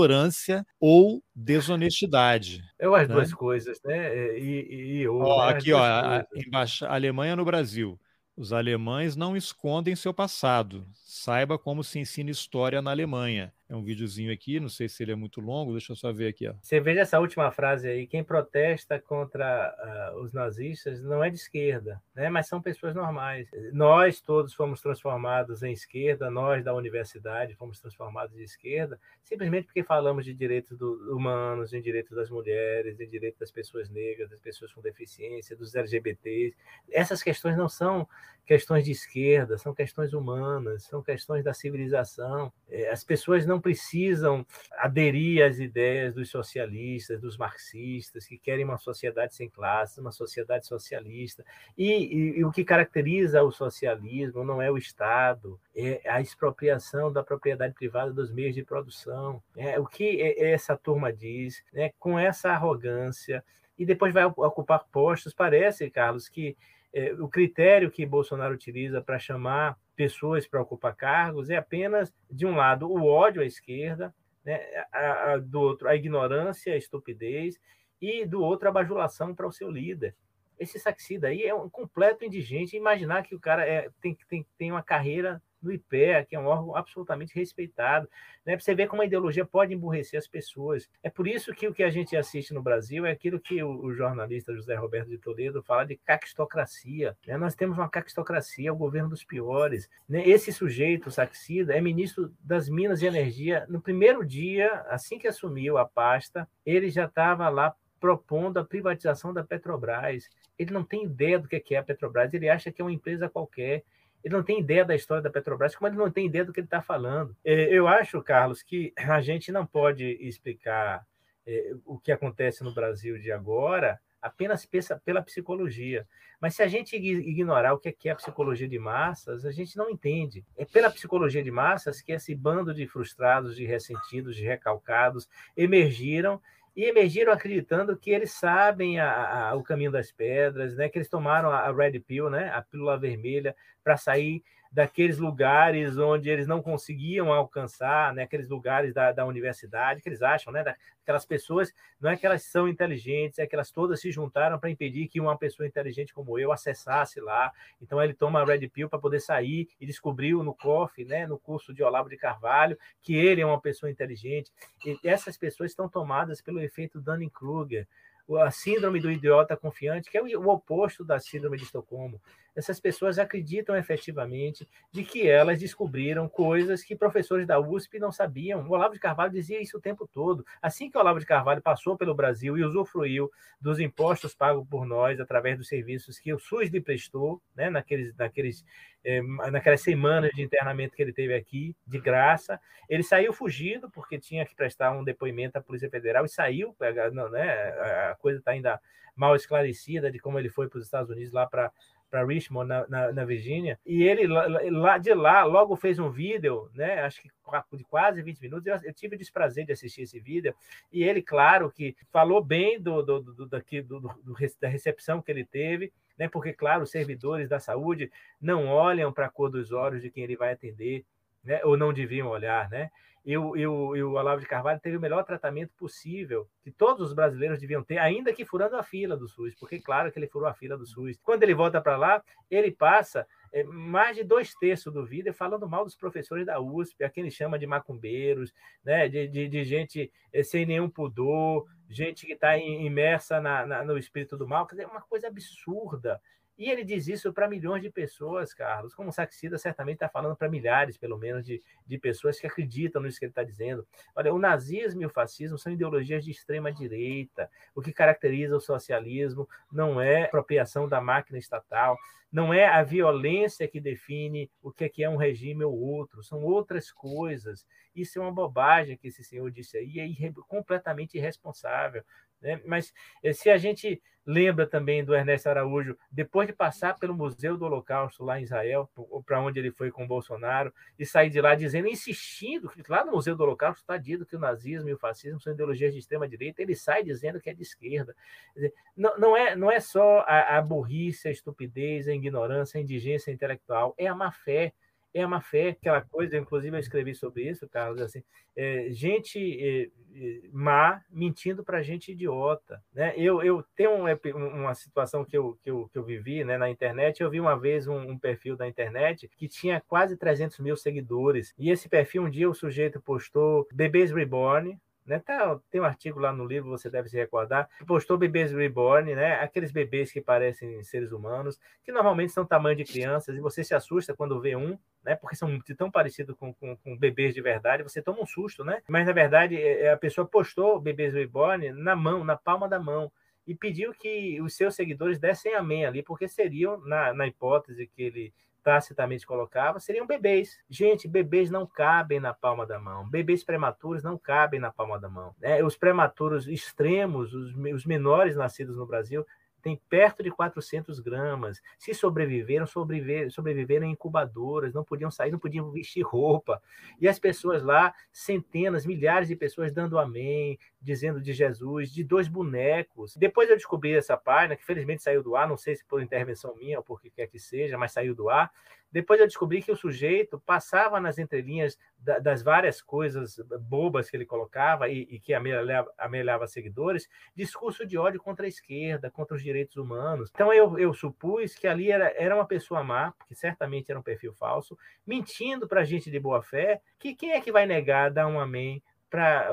ou desonestidade. Eu as né? duas coisas, né? E, e, ó, né? aqui, ó, a, embaixada Alemanha no Brasil. Os alemães não escondem seu passado. Saiba como se ensina história na Alemanha. É um videozinho aqui, não sei se ele é muito longo, deixa eu só ver aqui. Ó. Você veja essa última frase aí: quem protesta contra uh, os nazistas não é de esquerda, né? mas são pessoas normais. Nós todos fomos transformados em esquerda, nós da universidade fomos transformados de esquerda, simplesmente porque falamos de direitos do, humanos, de direitos das mulheres, de direitos das pessoas negras, das pessoas com deficiência, dos LGBTs. Essas questões não são questões de esquerda, são questões humanas, são questões da civilização. É, as pessoas não precisam aderir às ideias dos socialistas, dos marxistas, que querem uma sociedade sem classes, uma sociedade socialista. E, e, e o que caracteriza o socialismo não é o Estado, é a expropriação da propriedade privada dos meios de produção. É, o que essa turma diz, né, com essa arrogância, e depois vai ocupar postos, parece, Carlos, que é, o critério que Bolsonaro utiliza para chamar pessoas para ocupar cargos é apenas, de um lado, o ódio à esquerda, né, a, a, do outro, a ignorância, a estupidez, e do outro, a bajulação para o seu líder. Esse saxida aí é um completo indigente. Imaginar que o cara é, tem, tem, tem uma carreira no IPEA, que é um órgão absolutamente respeitado, né? Para você ver como a ideologia pode emburrecer as pessoas. É por isso que o que a gente assiste no Brasil é aquilo que o, o jornalista José Roberto de Toledo fala de caquistocracia. Né? Nós temos uma caquistocracia, o governo dos piores. Né? Esse sujeito, Saxida, é ministro das Minas e Energia. No primeiro dia, assim que assumiu a pasta, ele já estava lá propondo a privatização da Petrobras. Ele não tem ideia do que é a Petrobras, ele acha que é uma empresa qualquer. Ele não tem ideia da história da Petrobras, como ele não tem ideia do que ele está falando. É, eu acho, Carlos, que a gente não pode explicar é, o que acontece no Brasil de agora apenas pela psicologia. Mas se a gente ignorar o que é a psicologia de massas, a gente não entende. É pela psicologia de massas que esse bando de frustrados, de ressentidos, de recalcados emergiram e emergiram acreditando que eles sabem a, a, o caminho das pedras, né? Que eles tomaram a, a red pill, né? A pílula vermelha para sair daqueles lugares onde eles não conseguiam alcançar, né, aqueles lugares da, da universidade, que eles acham, né, daquelas pessoas, não é que elas são inteligentes, é que elas todas se juntaram para impedir que uma pessoa inteligente como eu acessasse lá. Então ele toma a Red Pill para poder sair e descobriu no COF, né, no curso de Olavo de Carvalho, que ele é uma pessoa inteligente. E essas pessoas estão tomadas pelo efeito Dunning-Kruger, a síndrome do idiota confiante, que é o oposto da síndrome de Estocolmo essas pessoas acreditam efetivamente de que elas descobriram coisas que professores da USP não sabiam. O Olavo de Carvalho dizia isso o tempo todo. Assim que o Olavo de Carvalho passou pelo Brasil e usufruiu dos impostos pagos por nós através dos serviços que o SUS lhe prestou, né, naqueles, naqueles, eh, naquelas semanas de internamento que ele teve aqui, de graça, ele saiu fugido porque tinha que prestar um depoimento à Polícia Federal e saiu, não, né, a coisa está ainda mal esclarecida de como ele foi para os Estados Unidos lá para para Richmond, na, na, na, Virgínia, e ele lá de lá logo fez um vídeo, né? Acho que de quase 20 minutos. Eu, eu tive o desprazer de assistir esse vídeo, e ele, claro, que falou bem do, do, do, daqui, do, do, da recepção que ele teve, né? Porque, claro, os servidores da saúde não olham para a cor dos olhos de quem ele vai atender, né? Ou não deviam olhar, né? e o, e, o, e o Olavo de Carvalho teve o melhor tratamento possível que todos os brasileiros deviam ter, ainda que furando a fila do SUS, porque claro que ele furou a fila do SUS. Quando ele volta para lá, ele passa é, mais de dois terços do vídeo falando mal dos professores da USP, a quem ele chama de macumbeiros, né, de, de, de gente é, sem nenhum pudor, gente que está imersa na, na, no espírito do mal, quer dizer, uma coisa absurda. E ele diz isso para milhões de pessoas, Carlos. Como o Saxida certamente está falando para milhares, pelo menos, de, de pessoas que acreditam nisso que ele está dizendo. Olha, o nazismo e o fascismo são ideologias de extrema direita. O que caracteriza o socialismo não é apropriação da máquina estatal, não é a violência que define o que é, que é um regime ou outro, são outras coisas. Isso é uma bobagem que esse senhor disse aí, é completamente irresponsável. Né? Mas eh, se a gente lembra também do Ernesto Araújo, depois de passar pelo Museu do Holocausto lá em Israel, para onde ele foi com o Bolsonaro, e sair de lá dizendo, insistindo, que lá no Museu do Holocausto está dito que o nazismo e o fascismo são ideologias de extrema-direita, ele sai dizendo que é de esquerda. Dizer, não, não, é, não é só a, a burrice, a estupidez, a ignorância, a indigência intelectual, é a má fé é a má fé, aquela coisa, inclusive eu escrevi sobre isso, Carlos, assim, é, gente é, é má mentindo para gente idiota, né? Eu, eu tenho um, uma situação que eu, que eu, que eu vivi né, na internet, eu vi uma vez um, um, perfil da internet que tinha quase 300 mil seguidores, e esse perfil, um dia o sujeito postou Bebês Reborn, né? Tá, tem um artigo lá no livro, você deve se recordar, que postou bebês reborn, né? aqueles bebês que parecem seres humanos, que normalmente são tamanho de crianças, e você se assusta quando vê um, né? porque são tão parecidos com, com, com bebês de verdade, você toma um susto, né? Mas, na verdade, é, é, a pessoa postou bebês reborn na mão, na palma da mão, e pediu que os seus seguidores dessem amém ali, porque seriam, na, na hipótese que ele tacitamente colocava, seriam bebês. Gente, bebês não cabem na palma da mão. Bebês prematuros não cabem na palma da mão. Né? Os prematuros extremos, os, os menores nascidos no Brasil, tem perto de 400 gramas. Se sobreviveram, sobreviveram, sobreviveram em incubadoras, não podiam sair, não podiam vestir roupa. E as pessoas lá, centenas, milhares de pessoas dando amém, dizendo de Jesus, de dois bonecos. Depois eu descobri essa página, que felizmente saiu do ar, não sei se por intervenção minha ou por que quer que seja, mas saiu do ar. Depois eu descobri que o sujeito passava nas entrelinhas da, das várias coisas bobas que ele colocava e, e que amelhava, amelhava seguidores, discurso de ódio contra a esquerda, contra os direitos humanos. Então eu, eu supus que ali era, era uma pessoa má, porque certamente era um perfil falso, mentindo para gente de boa fé, que quem é que vai negar dar um amém para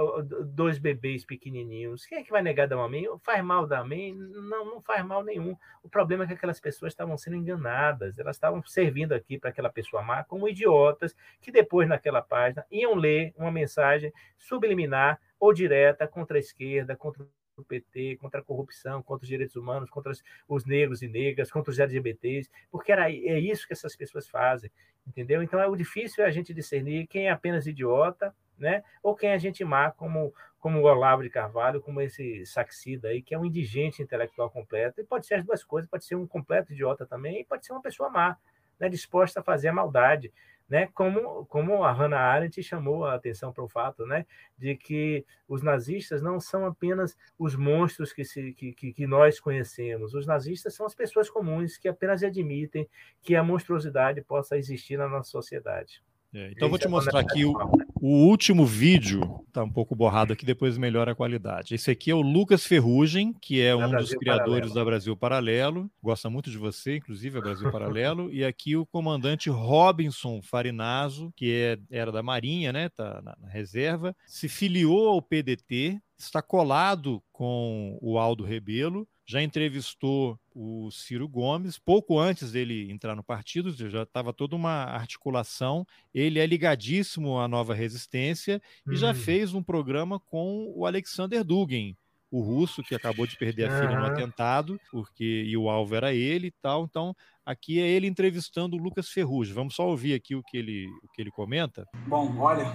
dois bebês pequenininhos. Quem é que vai negar dar amém? Faz mal dar amém? Não, não faz mal nenhum. O problema é que aquelas pessoas estavam sendo enganadas. Elas estavam servindo aqui para aquela pessoa má como idiotas que depois naquela página iam ler uma mensagem subliminar ou direta contra a esquerda, contra o PT, contra a corrupção, contra os direitos humanos, contra os negros e negras, contra os LGBTs, porque era, é isso que essas pessoas fazem, entendeu? Então é o difícil é a gente discernir quem é apenas idiota né? Ou quem a gente má, como, como o Olavo de Carvalho, como esse Saxida aí, que é um indigente intelectual completo, e pode ser as duas coisas, pode ser um completo idiota também, e pode ser uma pessoa má, né? disposta a fazer a maldade. Né, como, como a Hannah Arendt chamou a atenção para o fato né, de que os nazistas não são apenas os monstros que, se, que, que, que, nós conhecemos. Os nazistas são as pessoas comuns que apenas admitem que a monstruosidade possa existir na nossa sociedade. É, então, vou te mostrar aqui o, o último vídeo. Está um pouco borrado aqui, depois melhora a qualidade. Esse aqui é o Lucas Ferrugem, que é da um Brasil dos criadores Paralelo. da Brasil Paralelo. Gosta muito de você, inclusive, a Brasil Paralelo. e aqui o comandante Robinson Farinazo, que é, era da Marinha, né? Tá na, na reserva. Se filiou ao PDT, está colado com o Aldo Rebelo já entrevistou o Ciro Gomes, pouco antes dele entrar no partido, já estava toda uma articulação. Ele é ligadíssimo à nova resistência e já hum. fez um programa com o Alexander Dugin, o russo que acabou de perder a filha no atentado, porque e o alvo era ele e tal. Então, aqui é ele entrevistando o Lucas Ferrugem. Vamos só ouvir aqui o que ele, o que ele comenta. Bom, olha,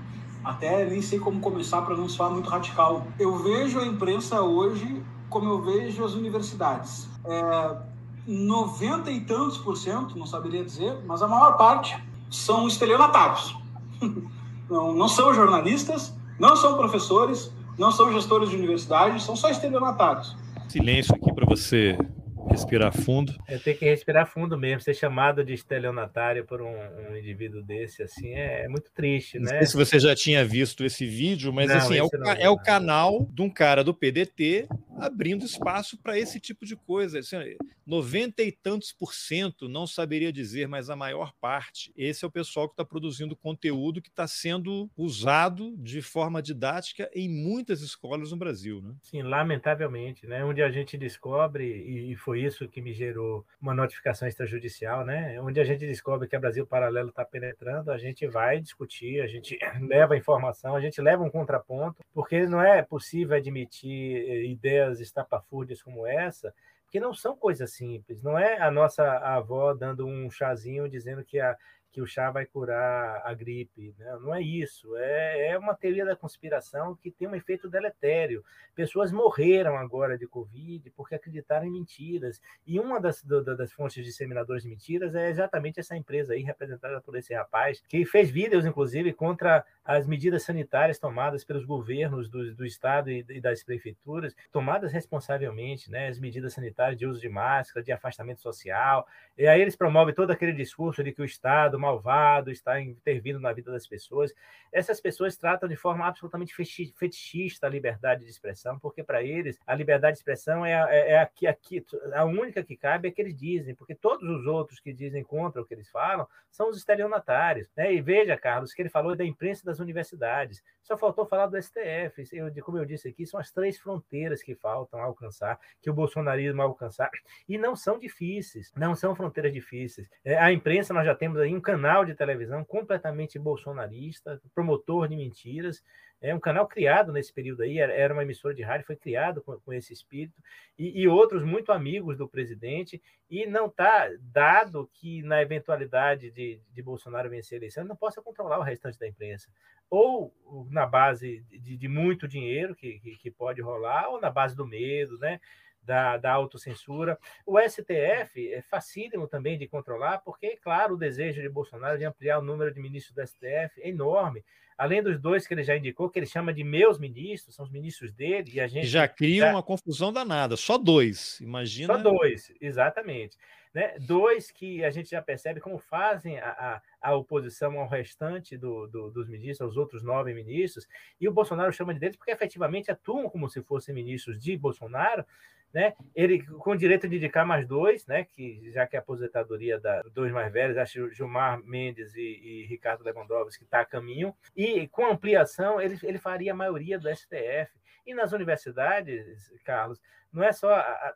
até nem sei como começar para não soar muito radical. Eu vejo a imprensa hoje como eu vejo as universidades. É, 90 e tantos por cento, não saberia dizer, mas a maior parte são estelionatários. Não, não são jornalistas, não são professores, não são gestores de universidade, são só estelionatários. Silêncio aqui para você respirar fundo. É ter que respirar fundo mesmo. Ser chamado de estelionatário por um, um indivíduo desse, assim, é, é muito triste, não né? Sei se você já tinha visto esse vídeo, mas não, assim, é o, é o, canal de um cara do PDT abrindo espaço para esse tipo de coisa. Assim, 90 e tantos por cento, não saberia dizer, mas a maior parte. Esse é o pessoal que está produzindo conteúdo que está sendo usado de forma didática em muitas escolas no Brasil. Né? Sim, lamentavelmente, né? Onde a gente descobre, e foi isso que me gerou uma notificação extrajudicial, né? Onde a gente descobre que a Brasil Paralelo está penetrando, a gente vai discutir, a gente leva informação, a gente leva um contraponto, porque não é possível admitir eh, ideias estapafúrdias como essa que não são coisas simples. Não é a nossa avó dando um chazinho dizendo que a, que o chá vai curar a gripe. Né? Não é isso. É, é uma teoria da conspiração que tem um efeito deletério. Pessoas morreram agora de Covid porque acreditaram em mentiras. E uma das, do, das fontes disseminadoras de mentiras é exatamente essa empresa aí, representada por esse rapaz, que fez vídeos, inclusive, contra as medidas sanitárias tomadas pelos governos do, do Estado e, e das prefeituras, tomadas responsavelmente, né? as medidas sanitárias de uso de máscara, de afastamento social. E aí eles promovem todo aquele discurso de que o Estado malvado, está intervindo na vida das pessoas. Essas pessoas tratam de forma absolutamente fetichista a liberdade de expressão, porque para eles a liberdade de expressão é, a, é, é aqui, aqui, a única que cabe é que eles dizem, porque todos os outros que dizem contra o que eles falam são os estelionatários. Né? E veja, Carlos, que ele falou da imprensa das universidades. Só faltou falar do STF. Eu, como eu disse aqui, são as três fronteiras que faltam alcançar, que o bolsonarismo alcançar, e não são difíceis, não são fronteiras difíceis. É, a imprensa, nós já temos aí um canal de televisão completamente bolsonarista, promotor de mentiras, é um canal criado nesse período aí, era uma emissora de rádio, foi criado com, com esse espírito, e, e, outros muito amigos do presidente, e não está dado que, na eventualidade de, de Bolsonaro vencer a eleição, ele não possa controlar o restante da imprensa. Ou na base de, de muito dinheiro que, que, que pode rolar, ou na base do medo, né? Da, da autocensura. O STF é facílimo também de controlar, porque, claro, o desejo de Bolsonaro de ampliar o número de ministros do STF é enorme. Além dos dois que ele já indicou, que ele chama de meus ministros, são os ministros dele, e a gente. Já cria já... uma confusão danada, só dois, imagina. Só dois, exatamente. Né? Dois que a gente já percebe como fazem a, a, a oposição ao restante do, do, dos ministros, aos outros nove ministros, e o Bolsonaro chama de deles porque efetivamente atuam como se fossem ministros de Bolsonaro, né? Ele com direito de indicar mais dois, né? Que já que a aposentadoria da dois mais velhos, acho Gilmar Mendes e, e Ricardo Lewandowski está a caminho, e com ampliação ele, ele faria a maioria do STF. E nas universidades, Carlos, não é só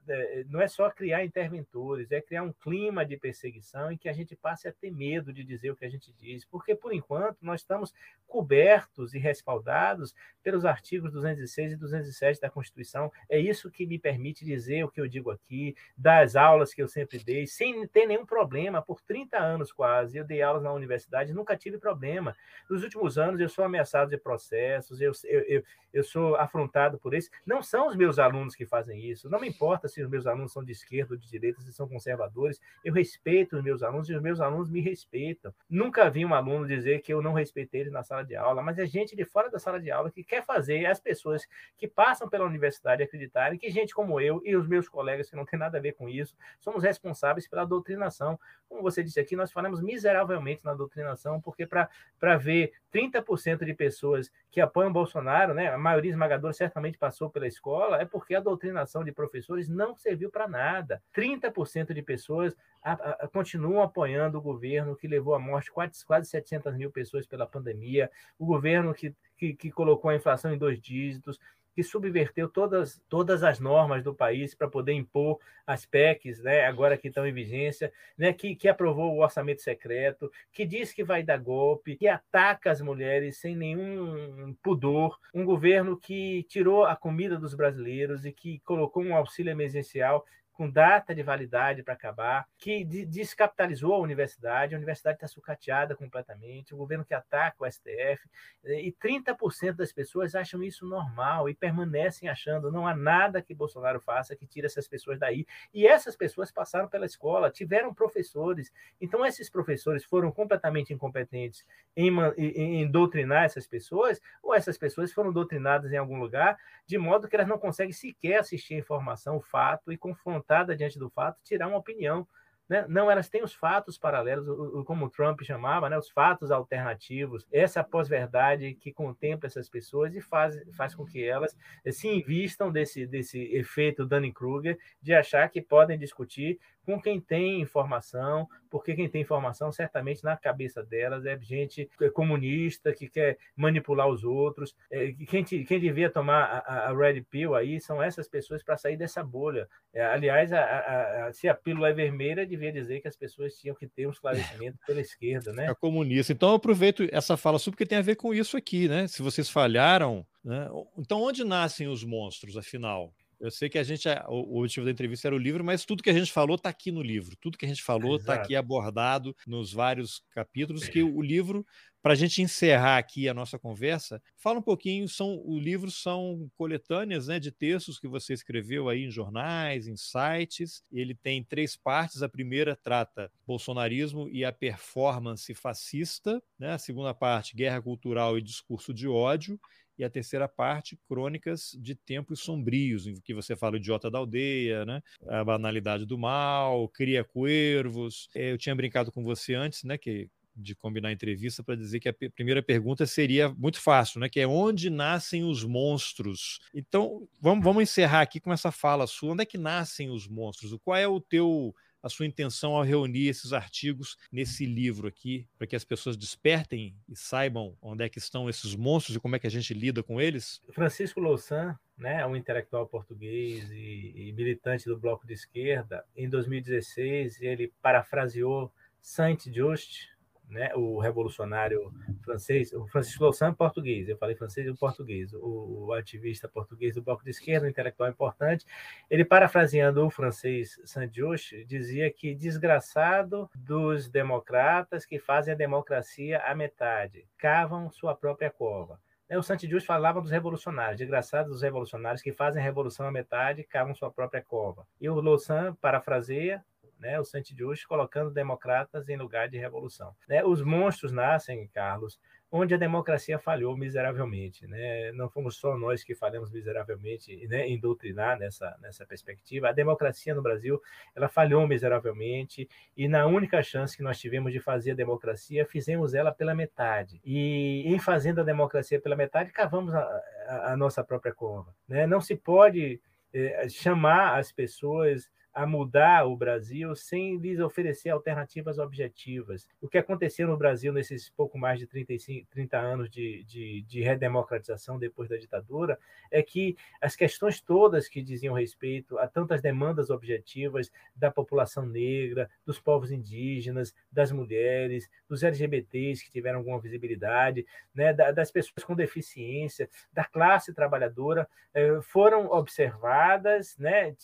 é, não é só criar interventores, é criar um clima de perseguição em que a gente passe a ter medo de dizer o que a gente diz, porque por enquanto nós estamos cobertos e respaldados pelos artigos 206 e 207 da Constituição. É isso que me permite dizer o que eu digo aqui, das aulas que eu sempre dei, sem ter nenhum problema, por 30 anos quase. Eu dei aulas na universidade, nunca tive problema. Nos últimos anos eu sou ameaçado de processos, eu, eu, eu, eu sou afrontado por isso. Não são os meus alunos que fazem isso. Não me importa se os meus alunos são de esquerda ou de direita, se são conservadores. Eu respeito os meus alunos e os meus alunos me respeitam. Nunca vi um aluno dizer que eu não respeitei ele na sala de aula, mas é gente de fora da sala de aula que quer fazer as pessoas que passam pela universidade acreditarem que gente como eu e os meus colegas que não tem nada a ver com isso somos responsáveis pela doutrinação. Como você disse aqui, nós falamos miseravelmente na doutrinação, porque para ver 30% de pessoas que apoiam Bolsonaro, né, a maioria esmagadora certamente passou pela escola, é porque a doutrinação de professores não serviu para nada. 30% de pessoas a, a, continuam apoiando o governo que levou à morte quase, quase 700 mil pessoas pela pandemia, o governo que, que, que colocou a inflação em dois dígitos, que subverteu todas, todas as normas do país para poder impor as PECs, né, agora que estão em vigência, né, que, que aprovou o orçamento secreto, que diz que vai dar golpe, que ataca as mulheres sem nenhum pudor, um governo que tirou a comida dos brasileiros e que colocou um auxílio emergencial com data de validade para acabar, que descapitalizou a universidade, a universidade está sucateada completamente, o governo que ataca o STF, e 30% das pessoas acham isso normal e permanecem achando, não há nada que Bolsonaro faça que tire essas pessoas daí. E essas pessoas passaram pela escola, tiveram professores, então esses professores foram completamente incompetentes em, em, em doutrinar essas pessoas, ou essas pessoas foram doutrinadas em algum lugar, de modo que elas não conseguem sequer assistir a informação, o fato e confrontar diante do fato, tirar uma opinião. Né? Não, elas têm os fatos paralelos, como o Trump chamava, né? os fatos alternativos, essa pós-verdade que contempla essas pessoas e faz, faz com que elas se invistam desse, desse efeito Dunning-Kruger de achar que podem discutir com quem tem informação, porque quem tem informação, certamente na cabeça delas é gente comunista que quer manipular os outros. É, quem, te, quem devia tomar a, a, Red Pill aí são essas pessoas para sair dessa bolha. É, aliás, a, a, se a pílula é vermelha, devia dizer que as pessoas tinham que ter um esclarecimento pela esquerda, né? É comunista. Então eu aproveito essa fala sua porque tem a ver com isso aqui, né? Se vocês falharam, né? então onde nascem os monstros, afinal? Eu sei que a gente, o, o motivo da entrevista era o livro, mas tudo que a gente falou está aqui no livro. Tudo que a gente falou está aqui abordado nos vários capítulos. Que o livro, para a gente encerrar aqui a nossa conversa, fala um pouquinho. São o livro são coletâneas, né, de textos que você escreveu aí em jornais, em sites. Ele tem três partes. A primeira trata bolsonarismo e a performance fascista. Né? A segunda parte, guerra cultural e discurso de ódio e a terceira parte, crônicas de tempos sombrios, em que você fala o idiota da aldeia, né? a banalidade do mal, cria cuervos. É, eu tinha brincado com você antes, né, que de combinar a entrevista para dizer que a primeira pergunta seria muito fácil, né? Que é onde nascem os monstros? Então, vamos, vamos encerrar aqui com essa fala sua. Onde é que nascem os monstros? Qual é o teu a sua intenção ao reunir esses artigos nesse livro aqui, para que as pessoas despertem e saibam onde é que estão esses monstros e como é que a gente lida com eles? Francisco Louçã, né, um intelectual português e, e militante do Bloco de Esquerda, em 2016 ele parafraseou Saint-Just, né, o revolucionário francês, o Francisco Louçã, português, eu falei francês e português, o, o, ativista português do Bloco de Esquerda, um intelectual importante, ele, parafraseando o francês Saint-Just, dizia que desgraçado dos democratas que fazem a democracia à metade, cavam sua própria cova. Né, o Saint-Just falava dos revolucionários, desgraçados dos revolucionários que fazem a revolução à metade, cavam sua própria cova. E o Louçã parafraseia né, o Santi-Just colocando democratas em lugar de revolução. Né? Os monstros nascem, Carlos, onde a democracia falhou miseravelmente. Né? Não fomos só nós que falhamos miseravelmente né, em doutrinar nessa, nessa perspectiva. A democracia no Brasil ela falhou miseravelmente e na única chance que nós tivemos de fazer a democracia, fizemos ela pela metade. E em fazendo a democracia pela metade, cavamos a, a, a nossa própria cova. Né? Não se pode eh, chamar as pessoas a mudar o Brasil sem lhes oferecer alternativas objetivas. O que aconteceu no Brasil nesses pouco mais de 35, 30 anos de, de, de redemocratização depois da ditadura é que as questões todas que diziam respeito a tantas demandas objetivas da população negra, dos povos indígenas, das mulheres, dos LGBTs que tiveram alguma visibilidade, né, das pessoas com deficiência, da classe trabalhadora, eh, foram observadas, né,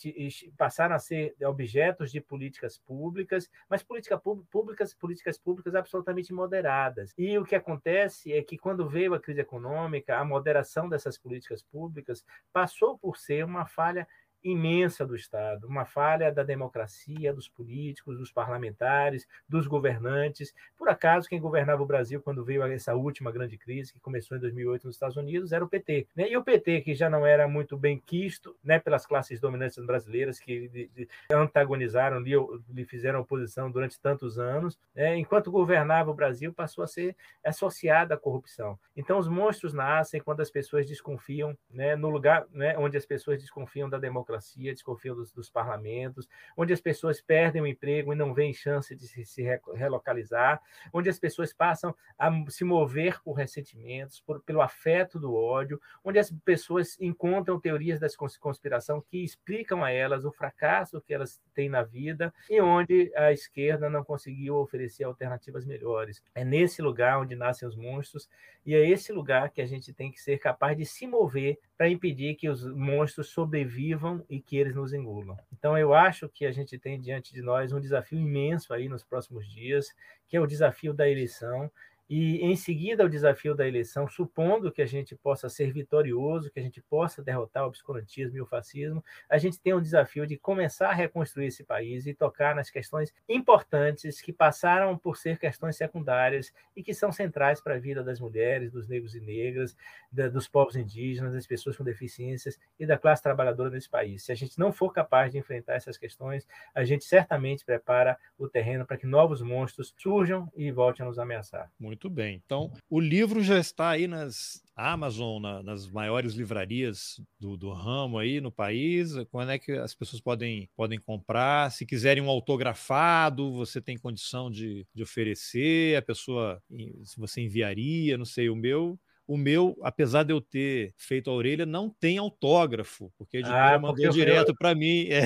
passaram a ser ser objetos de políticas públicas, mas política públicas, políticas públicas absolutamente moderadas. E o que acontece é que quando veio a crise econômica, a moderação dessas políticas públicas passou por ser uma falha imensa do Estado, uma falha da democracia, dos políticos, dos parlamentares, dos governantes. Por acaso, quem governava o Brasil quando veio essa última grande crise, que começou em 2008 nos Estados Unidos, era o PT. Né? E o PT, que já não era muito bem quisto né, pelas classes dominantes brasileiras, que antagonizaram, lhe, lhe fizeram oposição durante tantos anos, né? enquanto governava o Brasil, passou a ser associado à corrupção. Então, os monstros nascem quando as pessoas desconfiam, né, no lugar né, onde as pessoas desconfiam da democracia democracia, desconfiam dos, dos, parlamentos, onde as pessoas perdem o emprego e não veem chance de se, se relocalizar, onde as pessoas passam a se mover por ressentimentos, por, pelo afeto do ódio, onde as pessoas encontram teorias da conspiração que explicam a elas o fracasso que elas têm na vida e onde a esquerda não conseguiu oferecer alternativas melhores. É nesse lugar onde nascem os monstros e é esse lugar que a gente tem que ser capaz de se mover para impedir que os monstros sobrevivam e que eles nos engulam. Então, eu acho que a gente tem diante de nós um desafio imenso aí nos próximos dias, que é o desafio da eleição e em seguida o desafio da eleição, supondo que a gente possa ser vitorioso, que a gente possa derrotar o obscurantismo e o fascismo, a gente tem o desafio de começar a reconstruir esse país e tocar nas questões importantes que passaram por ser questões secundárias e que são centrais para a vida das mulheres, dos negros e negras, da, dos povos indígenas, das pessoas com deficiências e da classe trabalhadora desse país. Se a gente não for capaz de enfrentar essas questões, a gente certamente prepara o terreno para que novos monstros surjam e voltem a nos ameaçar. Muito muito bem. Então, o livro já está aí nas Amazon, na, nas maiores livrarias do, do, ramo aí no país. Quando é que as pessoas podem, podem comprar? Se quiserem um autografado, você tem condição de, de oferecer? A pessoa, se você enviaria, não sei, o meu o meu, apesar de eu ter feito a orelha, não tem autógrafo, porque a editora ah, mandou direto para mim.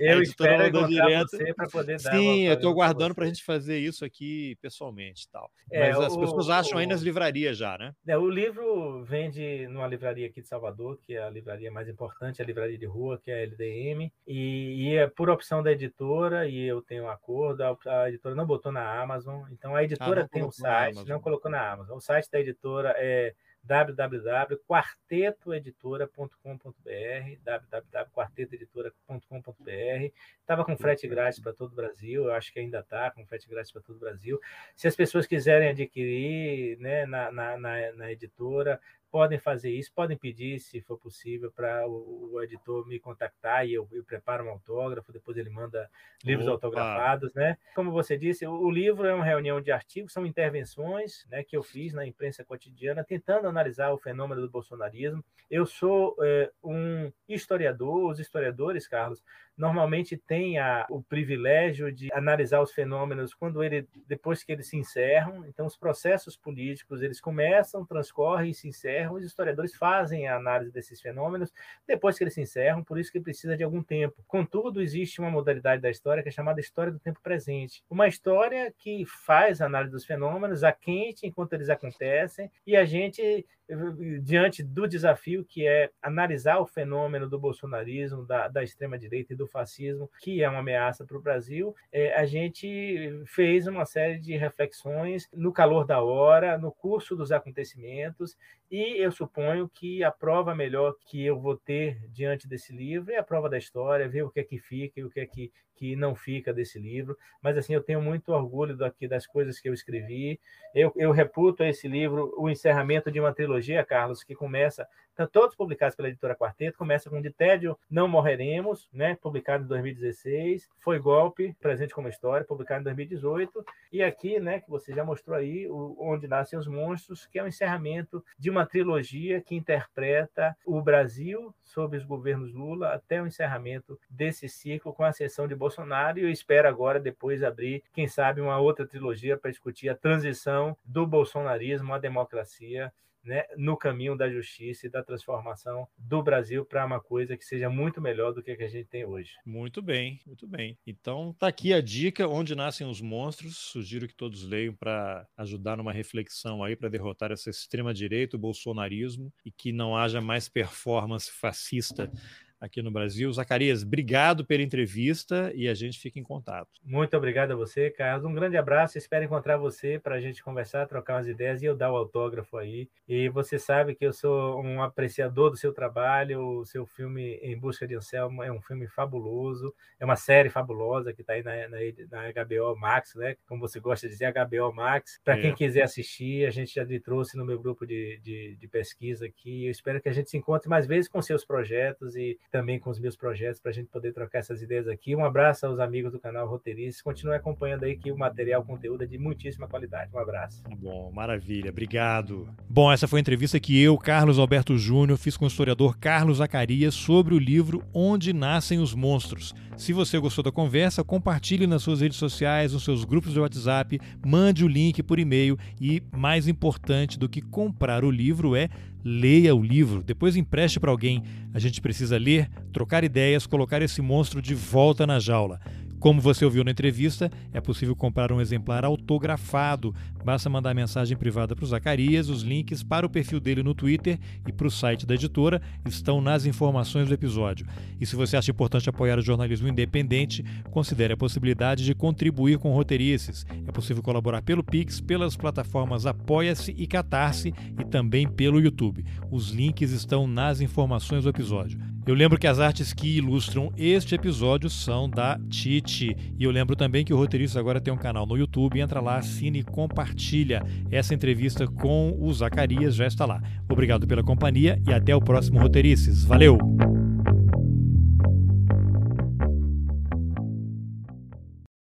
É. Eu a espero mandou direto. você para poder dar Sim, eu estou guardando para a gente fazer isso aqui pessoalmente tal. É, Mas as o, pessoas acham o, aí nas livrarias já, né? É, o livro vende numa livraria aqui de Salvador, que é a livraria mais importante, a livraria de rua, que é a LDM, e, e é por opção da editora, e eu tenho um acordo, a, a editora não botou na Amazon, então a editora ah, tem um site, não colocou na Amazon. O site da editora editora é www.quartetoeditora.com.br www.quartetoeditora.com.br Estava com frete grátis para todo o Brasil, eu acho que ainda está com frete grátis para todo o Brasil. Se as pessoas quiserem adquirir né, na, na, na, na editora, podem fazer isso, podem pedir, se for possível, para o, o, editor me contactar e eu, eu, preparo um autógrafo, depois ele manda livros Opa. autografados, né? Como você disse, o, o, livro é uma reunião de artigos, são intervenções né, que eu fiz na imprensa cotidiana, tentando analisar o fenômeno do bolsonarismo. Eu sou é, um historiador, os historiadores, Carlos, normalmente têm a, o privilégio de analisar os fenômenos quando ele, depois que eles se encerram. Então, os processos políticos eles começam, transcorrem e se encerram. Os historiadores fazem a análise desses fenômenos depois que eles se encerram, por isso que precisa de algum tempo. Contudo, existe uma modalidade da história que é chamada história do tempo presente. Uma história que faz a análise dos fenômenos a quente enquanto eles acontecem e a gente diante do desafio que é analisar o fenômeno do bolsonarismo, da, da extrema-direita e do fascismo, que é uma ameaça para o Brasil, é, a gente fez uma série de reflexões no calor da hora, no curso dos acontecimentos, e eu suponho que a prova melhor que eu vou ter diante desse livro é a prova da história, ver o que é que fica e o que é que, que não fica desse livro. Mas assim, eu tenho muito orgulho daqui das coisas que eu escrevi. Eu, eu reputo esse livro o encerramento de uma trilogia, Carlos, que começa Estão todos publicados pela editora Quarteto. Começa com De Tédio Não Morreremos, né? publicado em 2016. Foi Golpe, Presente como História, publicado em 2018. E aqui, né, que você já mostrou aí, o Onde Nascem os Monstros, que é o encerramento de uma trilogia que interpreta o Brasil sob os governos Lula até o encerramento desse ciclo com a sessão de Bolsonaro. E eu espero agora, depois, abrir, quem sabe, uma outra trilogia para discutir a transição do bolsonarismo à democracia né, no caminho da justiça e da transformação do Brasil para uma coisa que seja muito melhor do que a que a gente tem hoje. Muito bem, muito bem. Então tá aqui a dica onde nascem os monstros. Sugiro que todos leiam para ajudar numa reflexão aí para derrotar essa extrema direita, o bolsonarismo e que não haja mais performance fascista aqui no Brasil. Zacarias, obrigado pela entrevista e a gente fica em contato. Muito obrigado a você, Carlos. Um grande abraço. Espero encontrar você para a gente conversar, trocar umas ideias e eu dar o autógrafo aí. E você sabe que eu sou um apreciador do seu trabalho. O seu filme Em Busca de Anselmo é um filme fabuloso, é uma série fabulosa que está aí na, na, na, HBO Max, né? Como você gosta de dizer, HBO Max. Para é. quem quiser assistir, a gente já lhe trouxe no meu grupo de, de, de pesquisa aqui. Eu espero que a gente se encontre mais vezes com seus projetos e também com os meus projetos para a gente poder trocar essas ideias aqui. Um abraço aos amigos do canal Roteiristas. Continue acompanhando aí que o material, o conteúdo é de muitíssima qualidade. Um abraço. Tá bom, maravilha. Obrigado. Bom, essa foi a entrevista que eu, Carlos Alberto Júnior, fiz com o historiador Carlos Zacarias sobre o livro Onde Nascem os Monstros. Se você gostou da conversa, compartilhe nas suas redes sociais, nos seus grupos de WhatsApp, mande o link por e-mail e, mais importante do que comprar o livro é leia o livro, depois empreste para alguém. A gente precisa ler, trocar ideias, colocar esse monstro de volta na jaula. Como você ouviu na entrevista, é possível comprar um exemplar autografado. Basta mandar mensagem privada para o Zacarias. Os links para o perfil dele no Twitter e para o site da editora estão nas informações do episódio. E se você acha importante apoiar o jornalismo independente, considere a possibilidade de contribuir com roteirices. É possível colaborar pelo Pix, pelas plataformas Apoia-se e Catarse e também pelo YouTube. Os links estão nas informações do episódio. Eu lembro que as artes que ilustram este episódio são da Titi. E eu lembro também que o roteirista agora tem um canal no YouTube. Entra lá, assine e compartilha. Essa entrevista com o Zacarias já está lá. Obrigado pela companhia e até o próximo Roteirices. Valeu!